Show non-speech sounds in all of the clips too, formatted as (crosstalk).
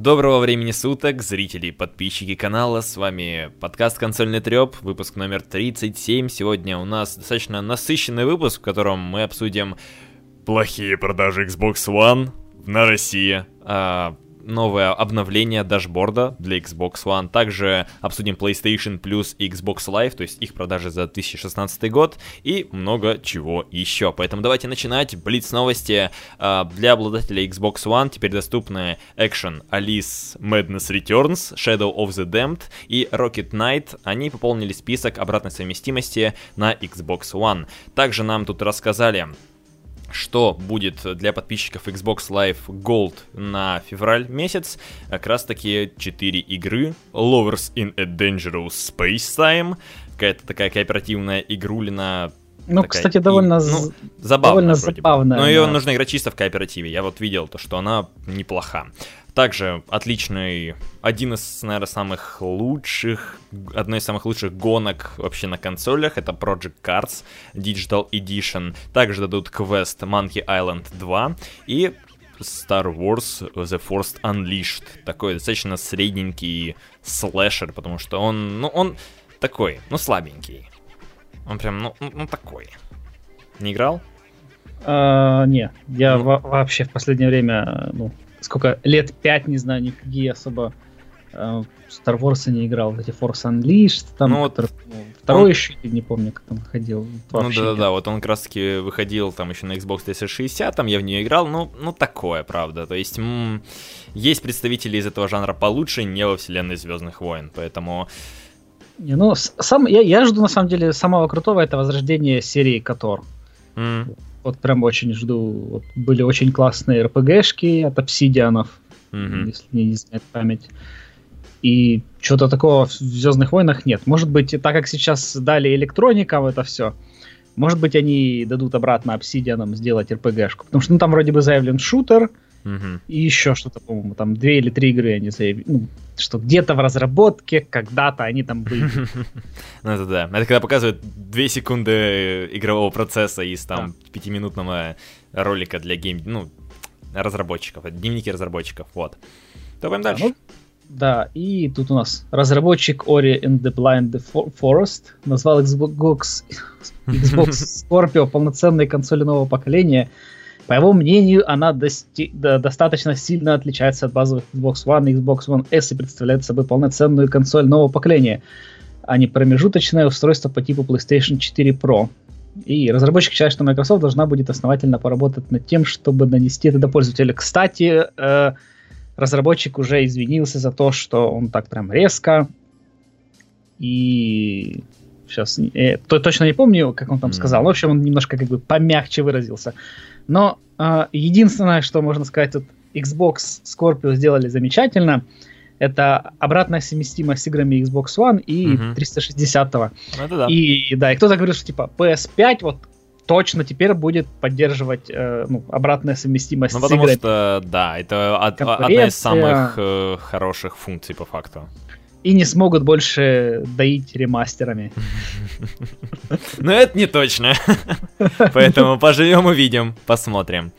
Доброго времени суток, зрители и подписчики канала, с вами подкаст «Консольный трёп», выпуск номер 37. Сегодня у нас достаточно насыщенный выпуск, в котором мы обсудим плохие продажи Xbox One на России, а, новое обновление дашборда для Xbox One. Также обсудим PlayStation Plus и Xbox Live, то есть их продажи за 2016 год и много чего еще. Поэтому давайте начинать. Блиц новости э, для обладателей Xbox One теперь доступны Action Alice Madness Returns, Shadow of the Damned и Rocket Knight. Они пополнили список обратной совместимости на Xbox One. Также нам тут рассказали что будет для подписчиков Xbox Live Gold на февраль месяц. Как раз таки 4 игры. Lovers in a Dangerous Space Time. Какая-то такая кооперативная игрулина ну, такая, кстати, довольно, и, ну, забавная, довольно забавная. Но ее нужно играть чисто в кооперативе. Я вот видел то, что она неплоха. Также отличный, один из, наверное, самых лучших, одной из самых лучших гонок вообще на консолях, это Project Cars Digital Edition. Также дадут квест Monkey Island 2 и Star Wars The Force Unleashed. Такой достаточно средненький слэшер, потому что он, ну, он такой, ну, слабенький. Он прям, ну, ну, ну такой. Не играл? А, не, я ну. вообще в последнее время, ну, сколько лет пять, не знаю, никакие особо э, Star Wars не играл, эти Force Unleashed, там, ну, который, ну, второй он... еще, не помню, как он выходил. Ну да-да-да, вот он как раз таки выходил там еще на Xbox 360, там я в нее играл, ну, ну такое, правда, то есть м- есть представители из этого жанра получше, не во вселенной Звездных войн, поэтому... Не, ну, сам, я, я жду, на самом деле, самого крутого, это возрождение серии Котор. Mm. Вот прям очень жду. Вот были очень классные РПГшки от обсидианов, mm-hmm. если не изменяет память. И чего-то такого в Звездных войнах нет. Может быть, так как сейчас дали электроникам это все, может быть, они дадут обратно обсидианам сделать РПГшку. Потому что ну, там вроде бы заявлен шутер, Угу. И еще что-то, по-моему, там две или три игры они заявили. Ну, что где-то в разработке, когда-то они там были. (laughs) Ну это да. Это когда показывают две секунды игрового процесса из там пятиминутного ролика для гейм... Ну, разработчиков. Дневники разработчиков. Вот. Топаем дальше. Ну, да, и тут у нас разработчик Ori and the Blind Forest назвал Xbox, (laughs) Xbox Scorpio полноценной консоли нового поколения – по его мнению, она дости- да, достаточно сильно отличается от базовых Xbox One и Xbox One S и представляет собой полноценную консоль нового поколения, а не промежуточное устройство по типу PlayStation 4 Pro. И разработчик считает, что Microsoft должна будет основательно поработать над тем, чтобы нанести это до пользователя. Кстати, э, разработчик уже извинился за то, что он так прям резко и сейчас э, то, точно не помню, как он там mm. сказал. в общем, он немножко как бы помягче выразился. Но э, единственное, что можно сказать, тут Xbox Scorpio сделали замечательно. Это обратная совместимость с играми Xbox One и угу. 360-го. Это да. И да, и кто-то говорит, что типа PS5 вот точно теперь будет поддерживать э, ну, обратная совместимость ну, с потому играми. что, да, это од- одна из самых э, хороших функций по факту и не смогут больше доить ремастерами. (laughs) Но это не точно. (laughs) Поэтому поживем увидим, посмотрим.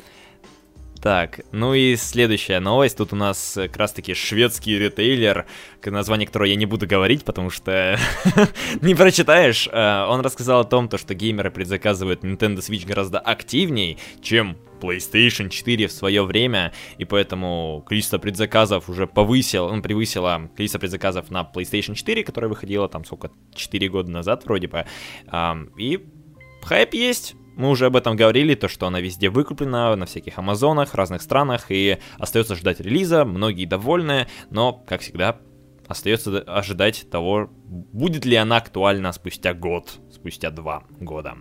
Так, ну и следующая новость. Тут у нас как раз таки шведский ритейлер, название которого я не буду говорить, потому что (laughs) не прочитаешь. Э, он рассказал о том, то, что геймеры предзаказывают Nintendo Switch гораздо активней, чем PlayStation 4 в свое время, и поэтому количество предзаказов уже повысило, ну, превысило количество предзаказов на PlayStation 4, которая выходила там, сколько, 4 года назад вроде бы. И хайп есть, мы уже об этом говорили, то, что она везде выкуплена, на всяких Amazon'ах, разных странах, и остается ждать релиза, многие довольны, но, как всегда, остается ожидать того, будет ли она актуальна спустя год, спустя два года.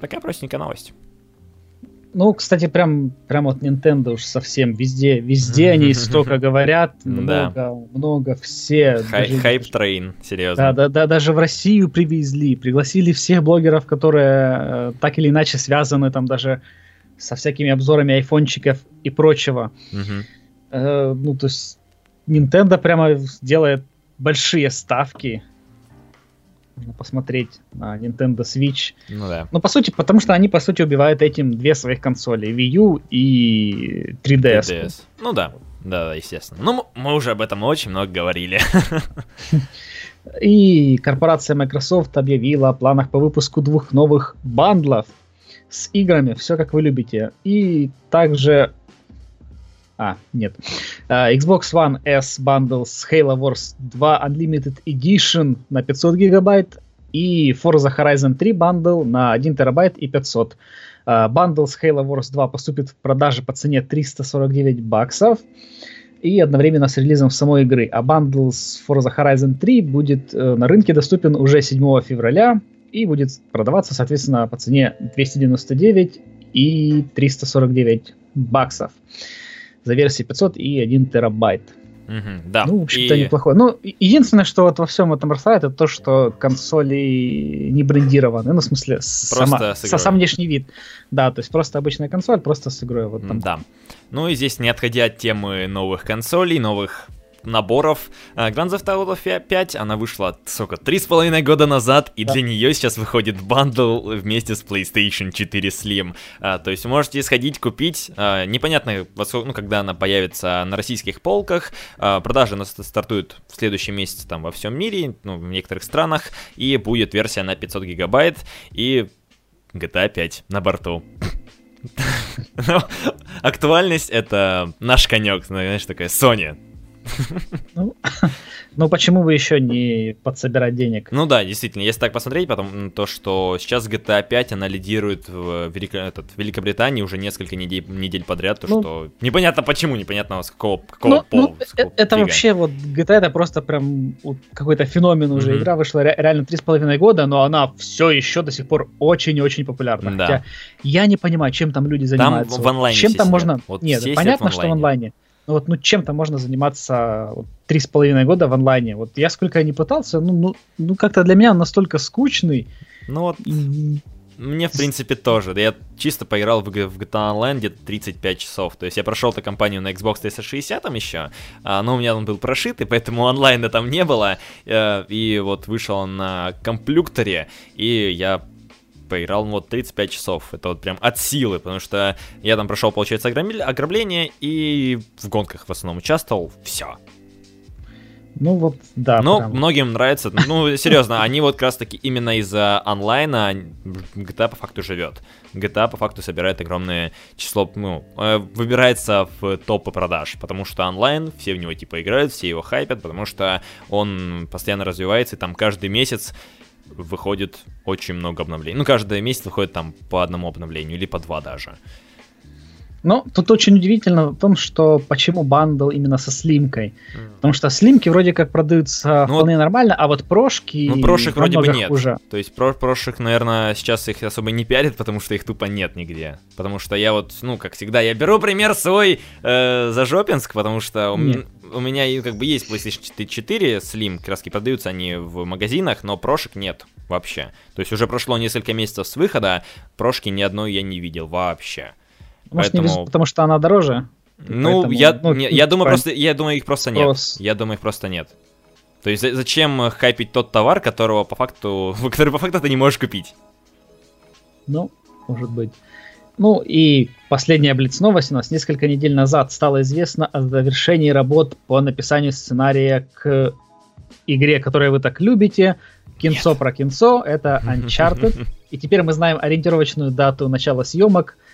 Такая простенькая новость. Ну, кстати, прям, прям вот Nintendo уж совсем везде, везде они (laughs) столько говорят, много, много, все. Hype train, серьезно. Да, да, да, даже в Россию привезли, пригласили всех блогеров, которые э, так или иначе связаны там даже со всякими обзорами айфончиков и прочего. Э, ну, то есть Nintendo прямо делает большие ставки посмотреть на Nintendo Switch. Ну да. Ну, по сути, потому что они, по сути, убивают этим две своих консоли, Wii U и 3DS. 3DS. Ну да. Да, естественно. Ну, мы уже об этом очень много говорили. (laughs) И корпорация Microsoft объявила о планах по выпуску двух новых бандлов с играми, все как вы любите. И также... А, нет. Э, Xbox One S bundle с Halo Wars 2 Unlimited Edition на 500 гигабайт и Forza Horizon 3 бандл на 1 терабайт и 500. Э, с Halo Wars 2 поступит в продаже по цене 349 баксов и одновременно с релизом самой игры. А бандл с Forza Horizon 3 будет э, на рынке доступен уже 7 февраля и будет продаваться, соответственно, по цене 299 и 349 баксов за версии 500 и 1 терабайт. Угу, да. Ну, в общем-то, и... неплохое. Ну, единственное, что вот во всем этом расстраивает, это то, что консоли не брендированы. Ну, в смысле, сама, со, сам внешний вид. Да, то есть просто обычная консоль, просто с игрой. Вот там. Да. Ну и здесь, не отходя от темы новых консолей, новых наборов. А, Grand Theft Auto 5, она вышла, сколько, три с половиной года назад, и да. для нее сейчас выходит бандл вместе с PlayStation 4 Slim. А, то есть можете сходить, купить, а, непонятно, ну, когда она появится на российских полках, а, продажи она стартует в следующем месяце там во всем мире, ну, в некоторых странах, и будет версия на 500 гигабайт, и GTA 5 на борту. (laughs) Актуальность это наш конек, знаешь, такая Sony. (laughs) Ну, (laughs) ну, почему бы еще не подсобирать денег? Ну да, действительно, если так посмотреть, потом то, что сейчас GTA 5, она лидирует в Велико... этот, Великобритании уже несколько недель, недель подряд, то ну, что непонятно почему, непонятно с какого, какого ну, пола. Ну, какого это фига. вообще вот GTA это просто прям вот, какой-то феномен уже. Mm-hmm. Игра вышла ре- реально три с половиной года, но она все еще до сих пор очень-очень популярна. Да. Хотя я не понимаю, чем там люди занимаются. Там в онлайне Чем там можно... Вот Нет, понятно, что в онлайне. Ну вот, ну чем-то можно заниматься три с половиной года в онлайне. Вот я сколько не пытался, ну, ну, ну как-то для меня он настолько скучный. Ну вот, мне, в принципе, тоже. Я чисто поиграл в, в GTA Online где-то 35 часов. То есть я прошел эту кампанию на Xbox 360 там еще, а, но у меня он был прошит, и поэтому онлайна там не было. Э, и вот вышел он на компьютере, и я поиграл ну, вот 35 часов. Это вот прям от силы, потому что я там прошел, получается, ограбление и в гонках в основном участвовал. Все. Ну вот, да. Но прям. многим нравится. Ну, серьезно, они вот как раз таки именно из-за онлайна GTA по факту живет. GTA по факту собирает огромное число, ну, э, выбирается в топы продаж, потому что онлайн, все в него типа играют, все его хайпят, потому что он постоянно развивается, и там каждый месяц выходит очень много обновлений. Ну, каждый месяц выходит там по одному обновлению или по два даже. Ну, тут очень удивительно в том, что почему бандл именно со слимкой. Mm. Потому что слимки вроде как продаются ну, вполне вот, нормально, а вот прошки... Ну, прошек вроде бы нет. Хуже. То есть про прошек, наверное, сейчас их особо не пиарят, потому что их тупо нет нигде. Потому что я вот, ну, как всегда, я беру пример свой э, за Жопинск, потому что у, меня, у меня как бы есть PlayStation 4 Slim, краски продаются они в магазинах, но прошек нет вообще. То есть уже прошло несколько месяцев с выхода, прошки ни одной я не видел вообще. Может, Поэтому... не везут, потому что она дороже? Ну, Поэтому, я, ну, не, я думаю, просто, я думаю, их просто нет. Я думаю, их просто нет. То есть зачем хайпить тот товар, которого по факту, (laughs) который по факту ты не можешь купить? Ну, может быть. Ну и последняя блиц-новость у нас. Несколько недель назад стало известно о завершении работ по написанию сценария к игре, которую вы так любите. Кинцо Нет. про кинцо. Это (laughs) Uncharted. И теперь мы знаем ориентировочную дату начала съемок –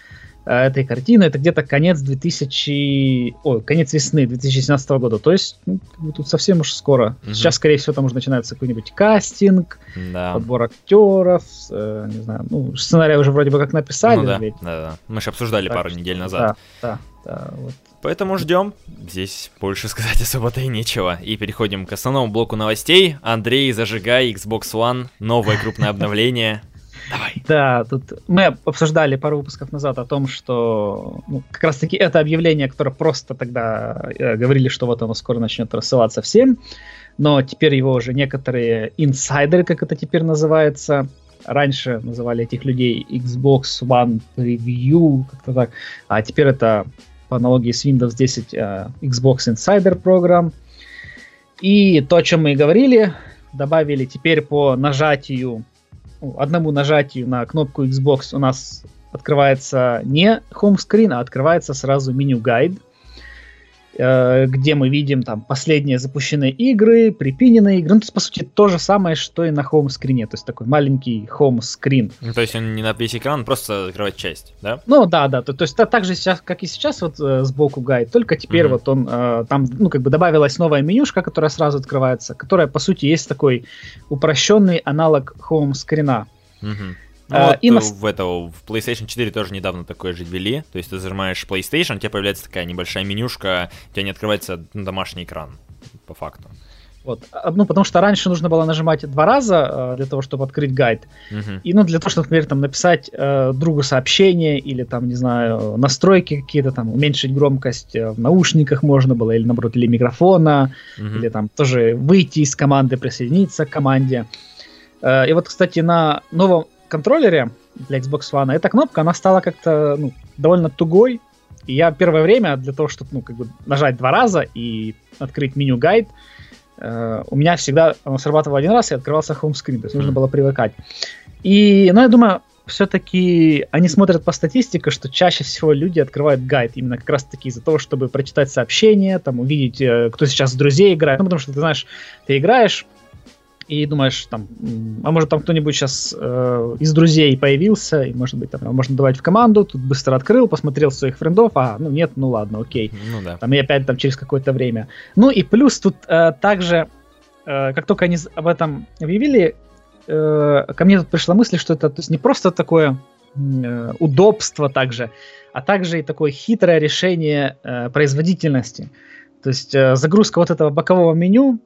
этой картины, это где-то конец 2000... Ой, конец весны 2017 года. То есть, ну, тут совсем уж скоро. Угу. Сейчас, скорее всего, там уже начинается какой-нибудь кастинг, да. подбор актеров, э, не знаю, ну, сценарий уже вроде бы как написали. Ну, да, ведь. да, да. Мы же обсуждали так пару что, недель назад. Да, да, да. Вот. Поэтому ждем. Здесь больше (laughs) сказать особо-то и нечего. И переходим к основному блоку новостей. Андрей, зажигай Xbox One, новое крупное обновление. Давай. Да, тут мы обсуждали пару выпусков назад о том, что ну, как раз-таки это объявление, которое просто тогда э, говорили, что вот оно скоро начнет рассылаться всем, но теперь его уже некоторые инсайдеры, как это теперь называется, раньше называли этих людей Xbox One Preview, как-то так, а теперь это по аналогии с Windows 10 э, Xbox Insider Program. И то, о чем мы и говорили, добавили теперь по нажатию одному нажатию на кнопку Xbox у нас открывается не home screen, а открывается сразу меню гайд. Э, где мы видим там последние запущенные игры, припиненные игры. Ну, то есть, по сути, то же самое, что и на хоум-скрине. То есть, такой маленький хоум-скрин. Ну, то есть, он не на весь экран, просто закрывает часть, да? Ну, да, да. То, то есть, так же сейчас, как и сейчас, вот э, сбоку гайд, только теперь mm-hmm. вот он, э, там, ну, как бы добавилась новая менюшка, которая сразу открывается, которая, по сути, есть такой упрощенный аналог хоум-скрина. Mm-hmm. Ну, а, вот и на... в, это, в PlayStation 4 тоже недавно такое же ввели. То есть ты зажимаешь PlayStation, у тебя появляется такая небольшая менюшка, у тебя не открывается домашний экран, по факту. Вот. А, ну, потому что раньше нужно было нажимать два раза э, для того, чтобы открыть гайд. Uh-huh. И, ну, для того, чтобы, например, там, написать э, другу сообщение или, там, не знаю, настройки какие-то, там, уменьшить громкость э, в наушниках можно было, или, наоборот, или микрофона, uh-huh. или, там, тоже выйти из команды, присоединиться к команде. Э, и вот, кстати, на новом контроллере для Xbox One эта кнопка, она стала как-то ну, довольно тугой. И я первое время для того, чтобы ну, как бы нажать два раза и открыть меню гайд, э, у меня всегда оно срабатывало один раз и открывался хоумскрин, то есть нужно было привыкать. И, ну, я думаю, все-таки они смотрят по статистике, что чаще всего люди открывают гайд именно как раз-таки из-за того, чтобы прочитать сообщения, там, увидеть, э, кто сейчас с друзей играет. Ну, потому что ты знаешь, ты играешь, и думаешь, там, а может там кто-нибудь сейчас э, из друзей появился, и может быть там можно давать в команду, тут быстро открыл, посмотрел своих френдов, а, ну нет, ну ладно, окей. Ну да. Там и опять там через какое-то время. Ну и плюс тут э, также, э, как только они об этом объявили, э, ко мне тут пришла мысль, что это то есть не просто такое э, удобство также, а также и такое хитрое решение э, производительности. То есть э, загрузка вот этого бокового меню,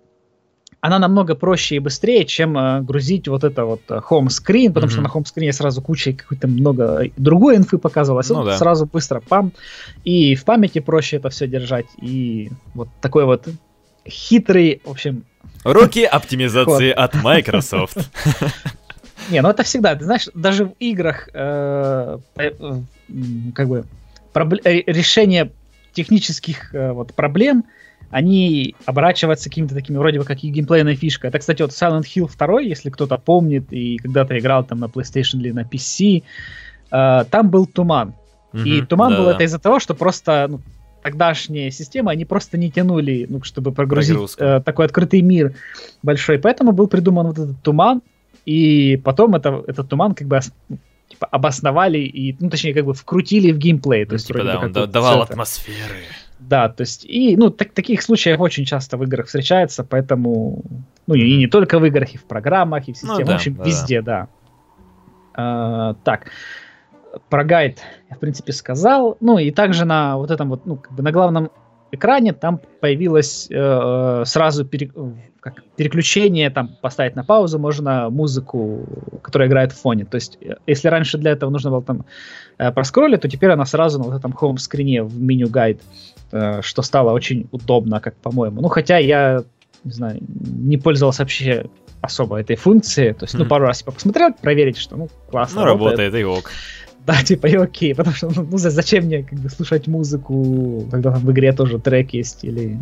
она намного проще и быстрее, чем э, грузить вот это вот э, home screen, потому mm-hmm. что на home screen сразу куча какой-то много другой инфы показывалось, ну, да. сразу быстро пам, и в памяти проще это все держать, и вот такой вот хитрый, в общем... Руки (laughs) оптимизации от Microsoft. (laughs) Не, ну это всегда, ты знаешь, даже в играх э, э, как бы решение технических вот проблем, они оборачиваются какими-то такими вроде бы как и геймплейной фишкой. Это, кстати, вот Silent Hill 2, если кто-то помнит и когда-то играл там на PlayStation или на PC, э, там был туман. Mm-hmm, и туман да, был это из-за того, что просто ну, тогдашние системы, они просто не тянули, ну, чтобы прогрузить э, такой открытый мир большой. Поэтому был придуман вот этот туман, и потом это, этот туман как бы типа, обосновали и, ну, точнее, как бы вкрутили в геймплей. То ну, есть, типа, да, он давал атмосферы. Да, то есть, и, ну, так, таких случаев очень часто в играх встречается, поэтому, ну, и не только в играх, и в программах, и в системах, ну, да, в общем, да, везде, да. А, так, про гайд я, в принципе, сказал. Ну, и также на вот этом вот, ну, как бы на главном экране там появилось э, сразу пере, как, переключение, там поставить на паузу, можно музыку, которая играет в фоне. То есть, э, если раньше для этого нужно было там э, проскроллить, то теперь она сразу на вот этом хоум-скрине в меню гайд, э, что стало очень удобно, как по-моему. Ну, хотя я, не знаю, не пользовался вообще особо этой функцией. То есть, mm-hmm. ну, пару раз типа посмотрел, проверить, что, ну, классно Ну, работает, работает и ок. Да, (laughs) типа и окей, потому что ну, зачем мне как бы слушать музыку, когда там в игре тоже трек есть, или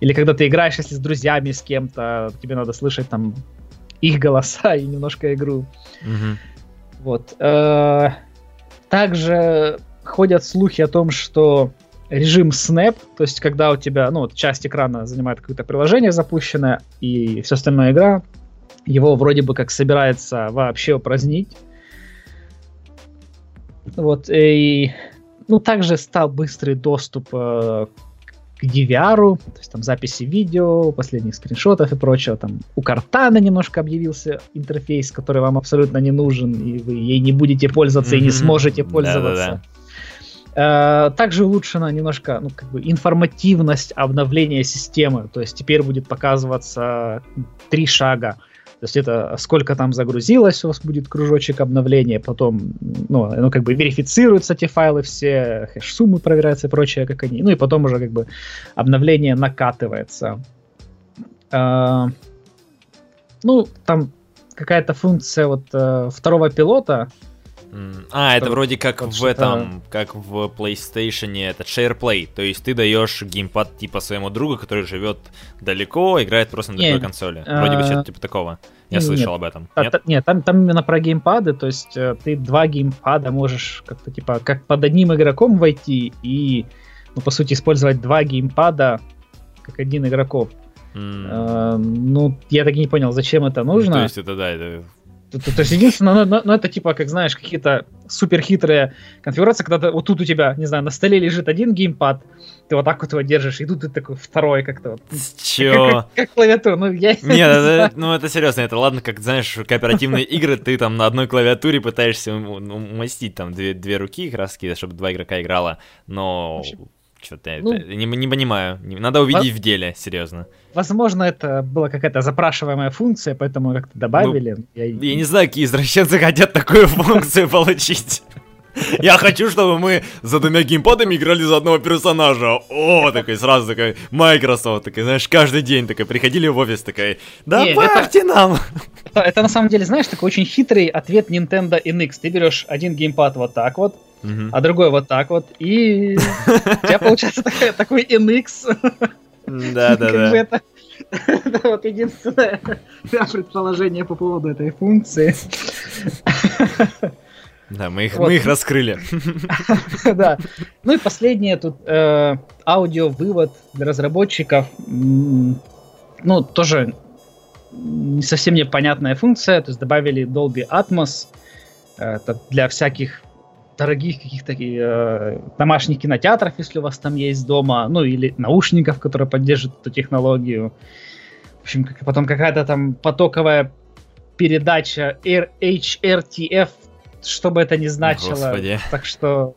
или когда ты играешь, если с друзьями, с кем-то, тебе надо слышать там их голоса и немножко игру. Угу. Вот. Э, также ходят слухи о том, что режим Snap, то есть когда у тебя, ну, часть экрана занимает какое-то приложение запущенное, и все остальное игра, его вроде бы как собирается вообще упразднить. Вот, и, ну, также стал быстрый доступ э, к DVR, то есть там записи видео, последних скриншотов и прочего. Там у Картана немножко объявился интерфейс, который вам абсолютно не нужен, и вы ей не будете пользоваться mm-hmm. и не сможете пользоваться. Да-да-да. Э, также улучшена немножко ну, как бы информативность обновления системы. То есть теперь будет показываться три шага. То есть это сколько там загрузилось, у вас будет кружочек обновления, потом, ну, ну как бы верифицируются эти файлы все, хэш-суммы проверяются и прочее, как они, ну и потом уже как бы обновление накатывается. А, ну, там какая-то функция вот э, второго пилота, а, это вроде как в этом, как в PlayStation, это SharePlay. То есть ты даешь геймпад типа своему другу, который живет далеко, играет просто на другой консоли. Вроде бы а, что-то типа такого. Я слышал об этом. Нет, там, там именно про геймпады, то есть э, ты два геймпада можешь как-то типа как под одним игроком войти и ну, по сути, использовать два геймпада как один игроков. Mm. Э, ну, я так и не понял, зачем это нужно. Ну, то есть это, да, это то, то есть единственное, ну, ну, ну это типа, как знаешь, какие-то супер хитрые конфигурации, когда ты, вот тут у тебя, не знаю, на столе лежит один геймпад, ты вот так вот его держишь, и тут ты такой второй как-то вот. Чё? Как, как, как клавиатура, ну я Нет, не это, ну это серьезно, это ладно, как, знаешь, кооперативные игры, ты там на одной клавиатуре пытаешься умастить там две, две руки раз, чтобы два игрока играла, но что-то ну, это, не, не понимаю. Надо увидеть в деле, серьезно. Возможно, это была какая-то запрашиваемая функция, поэтому как-то добавили. Ну, я... я не знаю, какие извращенцы хотят такую (laughs) функцию получить. Я хочу, чтобы мы за двумя геймпадами играли за одного персонажа. О, такой сразу такой Microsoft, такой, знаешь, каждый день такой приходили в офис, такой, добавьте это, нам. Это, на самом деле, знаешь, такой очень хитрый ответ Nintendo NX. Ты берешь один геймпад вот так вот, угу. а другой вот так вот, и у тебя получается такой, такой NX. Да, да, да. Это, это вот единственное предположение по поводу этой функции. Да, мы их, вот. мы их раскрыли. (laughs) Да. Ну и последнее тут э, аудио-вывод для разработчиков. Ну, тоже не совсем непонятная функция. То есть добавили Dolby Atmos. Это для всяких дорогих каких-то э, домашних кинотеатров, если у вас там есть дома, ну или наушников, которые поддерживают эту технологию. В общем, как, потом какая-то там потоковая передача HRTF, что бы это ни значило. Господи. Так что,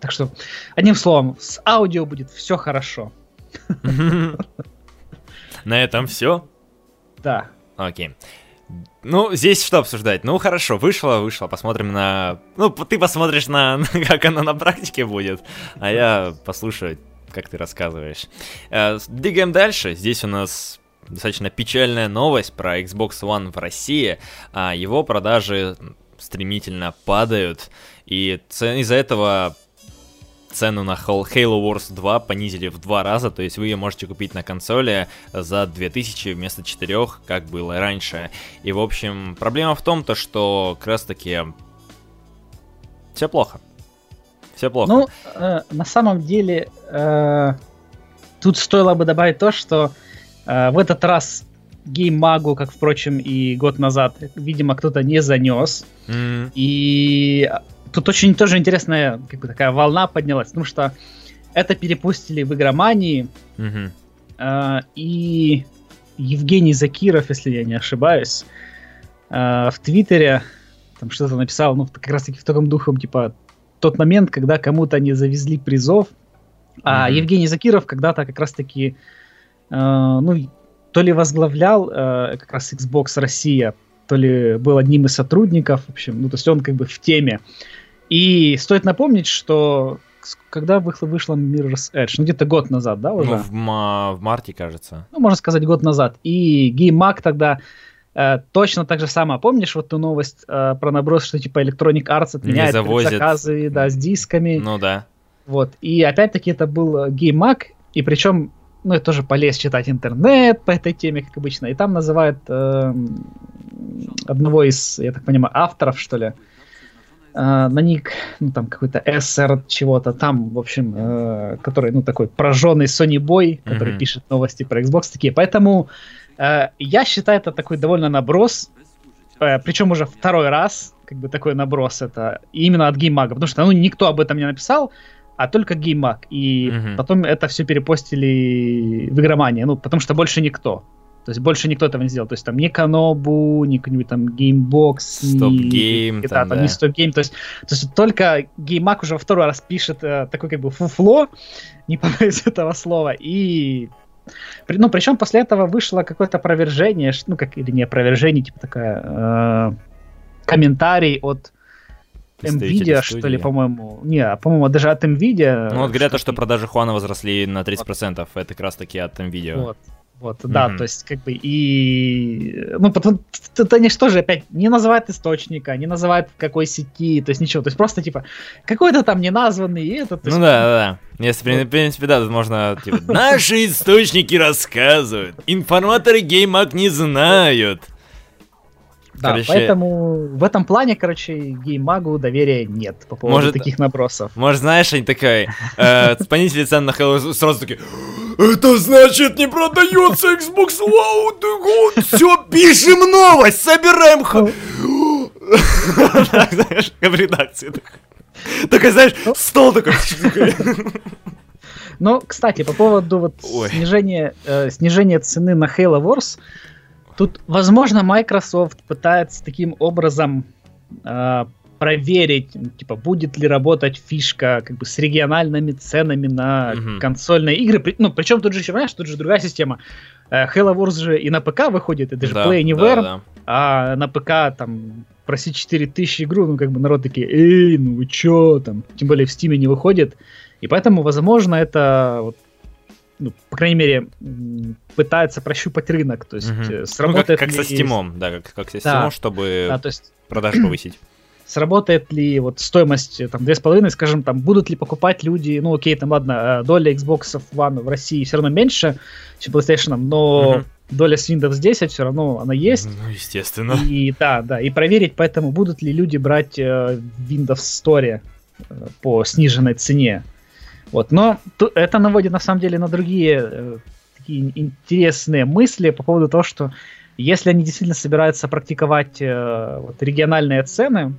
так что, одним словом, с аудио будет все хорошо. На этом все? Да. Окей. Ну, здесь что обсуждать? Ну, хорошо, вышло, вышло, посмотрим на... Ну, ты посмотришь на, (laughs) как оно на практике будет, а я послушаю, как ты рассказываешь. Э, двигаем дальше. Здесь у нас достаточно печальная новость про Xbox One в России. А его продажи стремительно падают, и из-за этого цену на Halo Wars 2 понизили в два раза, то есть вы ее можете купить на консоли за 2000 вместо 4, как было раньше. И, в общем, проблема в том, то, что как раз таки все плохо. Все плохо. Ну, э, на самом деле, э, тут стоило бы добавить то, что э, в этот раз геймагу, как, впрочем, и год назад, видимо, кто-то не занес. Mm. И тут очень тоже интересная как бы такая волна поднялась, потому что это перепустили в игромании, mm-hmm. э, и Евгений Закиров, если я не ошибаюсь, э, в Твиттере там что-то написал, ну, как раз таки в таком духе, типа, тот момент, когда кому-то не завезли призов, а mm-hmm. Евгений Закиров когда-то как раз таки, э, ну, то ли возглавлял э, как раз Xbox Россия, то ли был одним из сотрудников, в общем, ну, то есть он как бы в теме. И стоит напомнить, что когда вышло, вышло Mirror's Edge? Ну, где-то год назад, да, уже? Ну, в, ма- в марте, кажется. Ну, можно сказать, год назад. И GameMag тогда э, точно так же самое. Помнишь вот ту новость э, про наброс, что типа Electronic Arts отменяет заказы, да, с дисками? Ну, да. Вот. И опять-таки это был GameMag, и причем ну, я тоже полез читать интернет по этой теме, как обычно, и там называют э, одного из, я так понимаю, авторов, что ли, э, на ник, ну, там, какой-то SR чего-то. Там, в общем, э, который, ну, такой прожженный Sony Boy, который mm-hmm. пишет новости про Xbox такие, поэтому э, я считаю это такой довольно наброс, э, причем уже второй раз, как бы такой наброс это именно от Гейммага, потому что, ну, никто об этом не написал, а только Гейммаг. И угу. потом это все перепостили в Игромании, ну, потому что больше никто. То есть больше никто этого не сделал. То есть там ни Канобу, ни какой-нибудь там Gamebox, ни... Да, там, да. ни StopGame. То есть, то есть только Гейммаг уже во второй раз пишет э, такой как бы фуфло, не побоюсь (laughs) этого слова, и ну, причем после этого вышло какое-то опровержение, ну, как, или не опровержение, типа такая, э, комментарий от Nvidia, что ли, по-моему. Не, а, по-моему, даже от Nvidia. Ну, вот говорят, то, что продажи Хуана возросли на 30%. Вот. Это как раз таки от Nvidia. Вот. Вот, mm-hmm. да, то есть, как бы, и, ну, потом, это они что же опять не называют источника, не называют какой сети, то есть ничего, то есть просто, типа, какой-то там неназванный, и это, Ну да, да, да, если, в принципе, да, тут можно, типа, (laughs) наши источники рассказывают, информаторы геймак не знают. Да, короче... поэтому в этом плане, короче, геймагу доверия нет по поводу может, таких набросов. Может, знаешь, они такая, э, (laughs) понизили на Halo, сразу такие, это значит не продается Xbox One, все, пишем новость, собираем... Знаешь, в редакции такой, знаешь, стол такой. Но, кстати, по поводу вот снижения, э, снижения цены на Halo Wars, Тут, возможно, Microsoft пытается таким образом э, проверить, типа, будет ли работать фишка как бы с региональными ценами на угу. консольные игры. Ну, причем тут же еще, понимаешь, тут же другая система. Э, Halo Wars же и на ПК выходит, это же да, Play Anywhere, да, да. а на ПК там просить 4000 игру, ну, как бы народ такие, эй, ну вы чё, там, тем более в Steam не выходит. И поэтому, возможно, это вот ну, по крайней мере, пытается прощупать рынок, то есть угу. сработает ну, как, как со Steam, да, как, как со Steam, да, чтобы да, то есть... продажи (clears throat) повысить. Сработает ли вот стоимость там две с половиной, скажем, там будут ли покупать люди, ну окей, там ладно, э, доля Xbox One в России все равно меньше, чем PlayStation, но угу. доля с Windows 10 все равно она есть. Ну, естественно. И да, да, и проверить, поэтому будут ли люди брать э, Windows Store э, по сниженной цене. Вот, но это наводит на самом деле на другие э, такие интересные мысли по поводу того, что если они действительно собираются практиковать э, вот, региональные цены,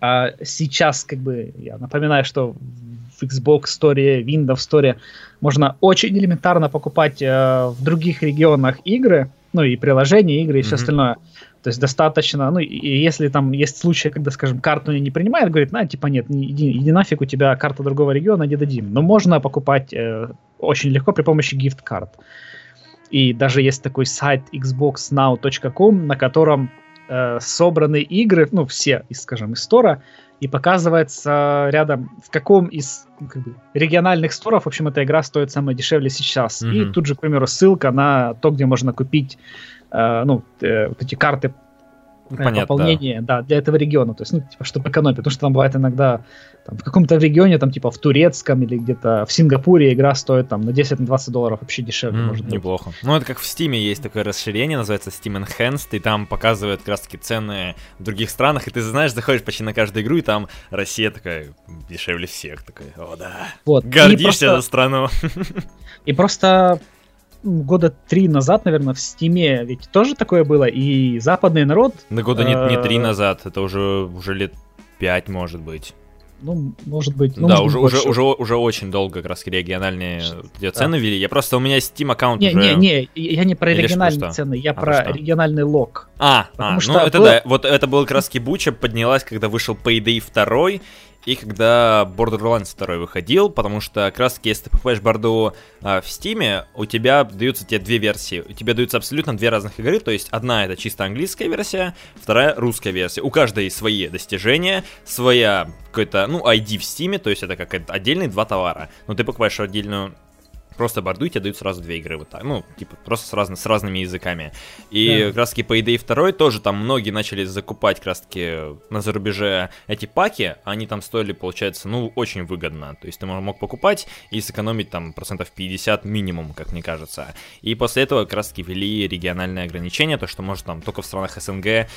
а сейчас, как бы, я напоминаю, что в Xbox Store, Windows Store можно очень элементарно покупать э, в других регионах игры, ну и приложения, игры и mm-hmm. все остальное. То есть достаточно, ну, и если там есть случаи, когда, скажем, карту не принимает, говорит, на, типа, нет, иди, иди нафиг, у тебя карта другого региона, не дадим. Но можно покупать э, очень легко при помощи гифт-карт. И даже есть такой сайт xboxnow.com, на котором э, собраны игры, ну, все, из, скажем, из стора, и показывается рядом, в каком из ну, как бы, региональных сторов, в общем, эта игра стоит самое дешевле сейчас. Mm-hmm. И тут же, к примеру, ссылка на то, где можно купить э, ну, э, вот эти карты Понятно, пополнения, да. да, для этого региона, то есть, ну, типа, чтобы экономить, потому что там бывает иногда там, в каком-то регионе, там, типа, в турецком или где-то в Сингапуре игра стоит там на 10-20 долларов вообще дешевле, mm, может быть. Неплохо. Ну, это как в Steam есть такое расширение, называется Steam Enhanced, и там показывают как раз-таки цены в других странах, и ты знаешь, заходишь почти на каждую игру, и там Россия такая дешевле всех, такой, о да, вот. гордишься просто... за страну. И просто года три назад, наверное, в Стиме ведь тоже такое было, и западный народ... На года не, не три э, назад, это уже, уже лет пять, может быть. Ну, может быть. Ну, да, уже, уже, уже, уже очень долго как раз региональные да. цены ввели. Я просто, у меня Steam аккаунт не, уже... Не, не, я не про Или региональные цены, я а, про что? региональный лог. А, а ну это был... да, вот это был как раз Буча поднялась, когда вышел Payday 2, и когда Borderlands 2 выходил, потому что как раз таки, если ты покупаешь борду а, в Steam, у тебя даются тебе две версии. У тебя даются абсолютно две разных игры, то есть одна это чисто английская версия, вторая русская версия. У каждой свои достижения, своя какой-то, ну, ID в Steam, то есть это как отдельные два товара. Но ты покупаешь отдельную просто борду, и тебе дают сразу две игры вот так. Ну, типа, просто с, разно, с разными языками. И да. как раз таки по идее второй тоже там многие начали закупать как раз таки на зарубеже эти паки, они там стоили, получается, ну, очень выгодно. То есть ты мог покупать и сэкономить там процентов 50 минимум, как мне кажется. И после этого как раз таки ввели региональные ограничения, то, что может там только в странах СНГ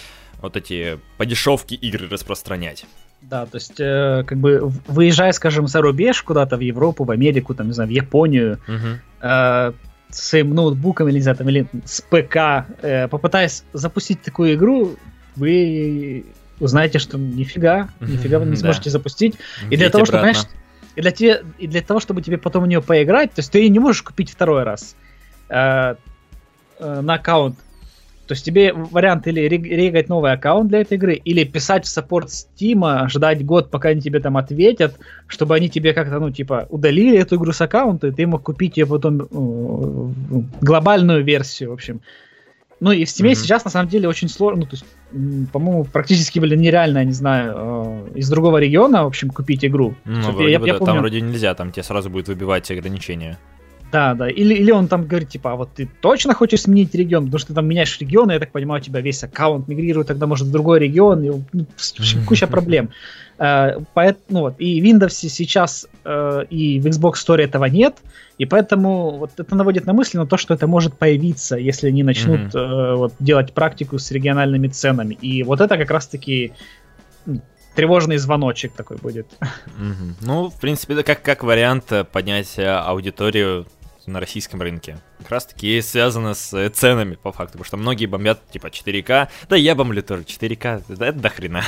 вот эти подешевки игры распространять. Да, то есть, э, как бы, выезжая, скажем, за рубеж куда-то в Европу, в Америку, там, не знаю, в Японию, uh-huh. э, с своим ноутбуком или, не знаю, там, или с ПК, э, попытаясь запустить такую игру, вы узнаете, что нифига, нифига вы не сможете запустить. И для того, чтобы, понимаешь, и для, тебе, и для того, чтобы тебе потом в нее поиграть, то есть ты ее не можешь купить второй раз э, э, на аккаунт то есть тебе вариант или регать новый аккаунт для этой игры, или писать в саппорт Стима, ждать год, пока они тебе там ответят, чтобы они тебе как-то, ну, типа, удалили эту игру с аккаунта, и ты мог купить ее потом ну, глобальную версию, в общем. Ну и в Steam mm-hmm. сейчас на самом деле очень сложно, ну, то есть, по-моему, практически были нереально, я не знаю, э, из другого региона, в общем, купить игру. Ну, вроде я, бы, я, да, помню... Там вроде нельзя, там тебе сразу будет выбивать ограничения. Да, да. Или, или он там говорит, типа, а вот ты точно хочешь сменить регион, потому что ты там меняешь регион, и, я так понимаю, у тебя весь аккаунт мигрирует, тогда может в другой регион, и ну, куча проблем. Э, поэт, ну, вот, и в Windows сейчас э, и в Xbox Store этого нет, и поэтому вот это наводит на мысль на то, что это может появиться, если они начнут mm-hmm. э, вот, делать практику с региональными ценами. И вот это как раз-таки тревожный звоночек такой будет. Mm-hmm. Ну, в принципе, это как, как вариант э, поднять аудиторию на российском рынке. Как раз таки связано с э, ценами, по факту, потому что многие бомбят, типа, 4К. Да я бомблю тоже 4К, это, это до хрена.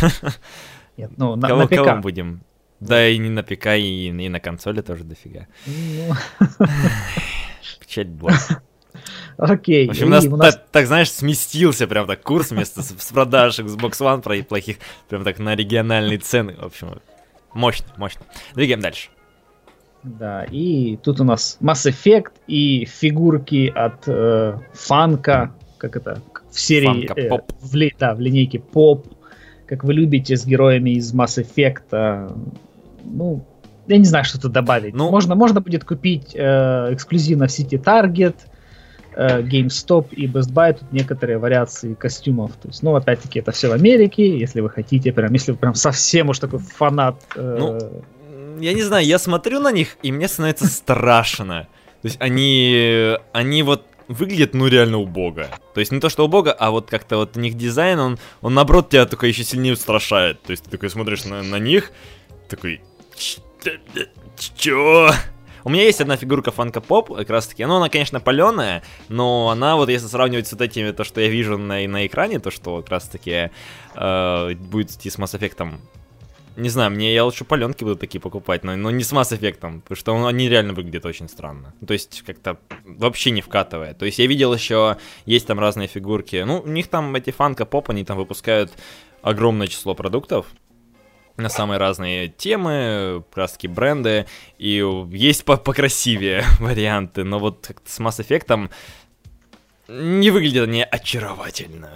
(laughs) Нет, ну, на, кого, на кого мы Да и не на ПК, и, и на консоли тоже дофига. Ну. (laughs) Печать была. Окей. В общем, нас, нас... Так, так, знаешь, сместился прям так курс вместо с, с продаж Xbox One про плохих, прям так на региональные цены. В общем, мощно, мощно. Двигаем дальше. Да, и тут у нас Mass Effect и фигурки от э, фанка, как это, в серии, Фанка, э, в, ли, да, в линейке поп, как вы любите с героями из Mass Effect. Ну, я не знаю, что тут добавить. Ну, можно, можно будет купить э, эксклюзивно в сети Target, э, GameStop и Best Buy. Тут некоторые вариации костюмов. То есть, ну, опять-таки, это все в Америке. Если вы хотите, прям, если вы прям совсем уж такой фанат э, ну я не знаю, я смотрю на них, и мне становится страшно. То есть они, они вот выглядят, ну, реально убого. То есть не то, что убого, а вот как-то вот у них дизайн, он, он наоборот тебя только еще сильнее устрашает. То есть ты такой смотришь на, на них, такой... Чё? У меня есть одна фигурка Фанка Поп, как раз таки. Ну, она, конечно, паленая, но она вот, если сравнивать с вот этими, то, что я вижу на, на экране, то, что как раз таки э, будет идти с Mass Effect не знаю, мне я лучше паленки буду такие покупать, но, но не с Mass Effect, потому что он, они реально выглядят очень странно. То есть как-то вообще не вкатывает. То есть я видел еще, есть там разные фигурки. Ну, у них там эти фанка поп, они там выпускают огромное число продуктов на самые разные темы, таки бренды, и есть по покрасивее (laughs) варианты, но вот с Mass Effect не выглядят они очаровательно.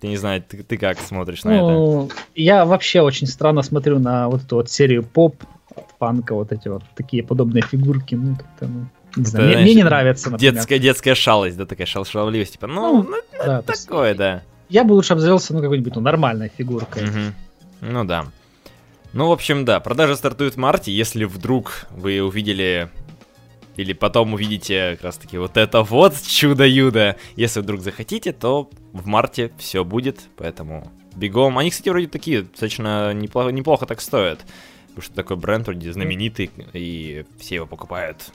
Ты не знаю, ты, ты как смотришь на ну, это? Я вообще очень странно смотрю на вот эту вот серию поп панка, вот эти вот такие подобные фигурки, ну как-то, ну, не знаю, мне, знаешь, мне не нравится, например. Детская, детская шалость, да, такая шал шаловливость, типа, ну, ну, ну да, такое, есть, да. Я бы лучше обзавелся, ну, какой-нибудь ну, нормальной фигуркой. Угу. Ну да. Ну, в общем, да, продажи стартуют в марте. Если вдруг вы увидели или потом увидите как раз таки вот это вот чудо-юдо. Если вдруг захотите, то в марте все будет, поэтому бегом. Они, кстати, вроде такие достаточно неплохо, неплохо так стоят. Потому что такой бренд вроде знаменитый, и все его покупают.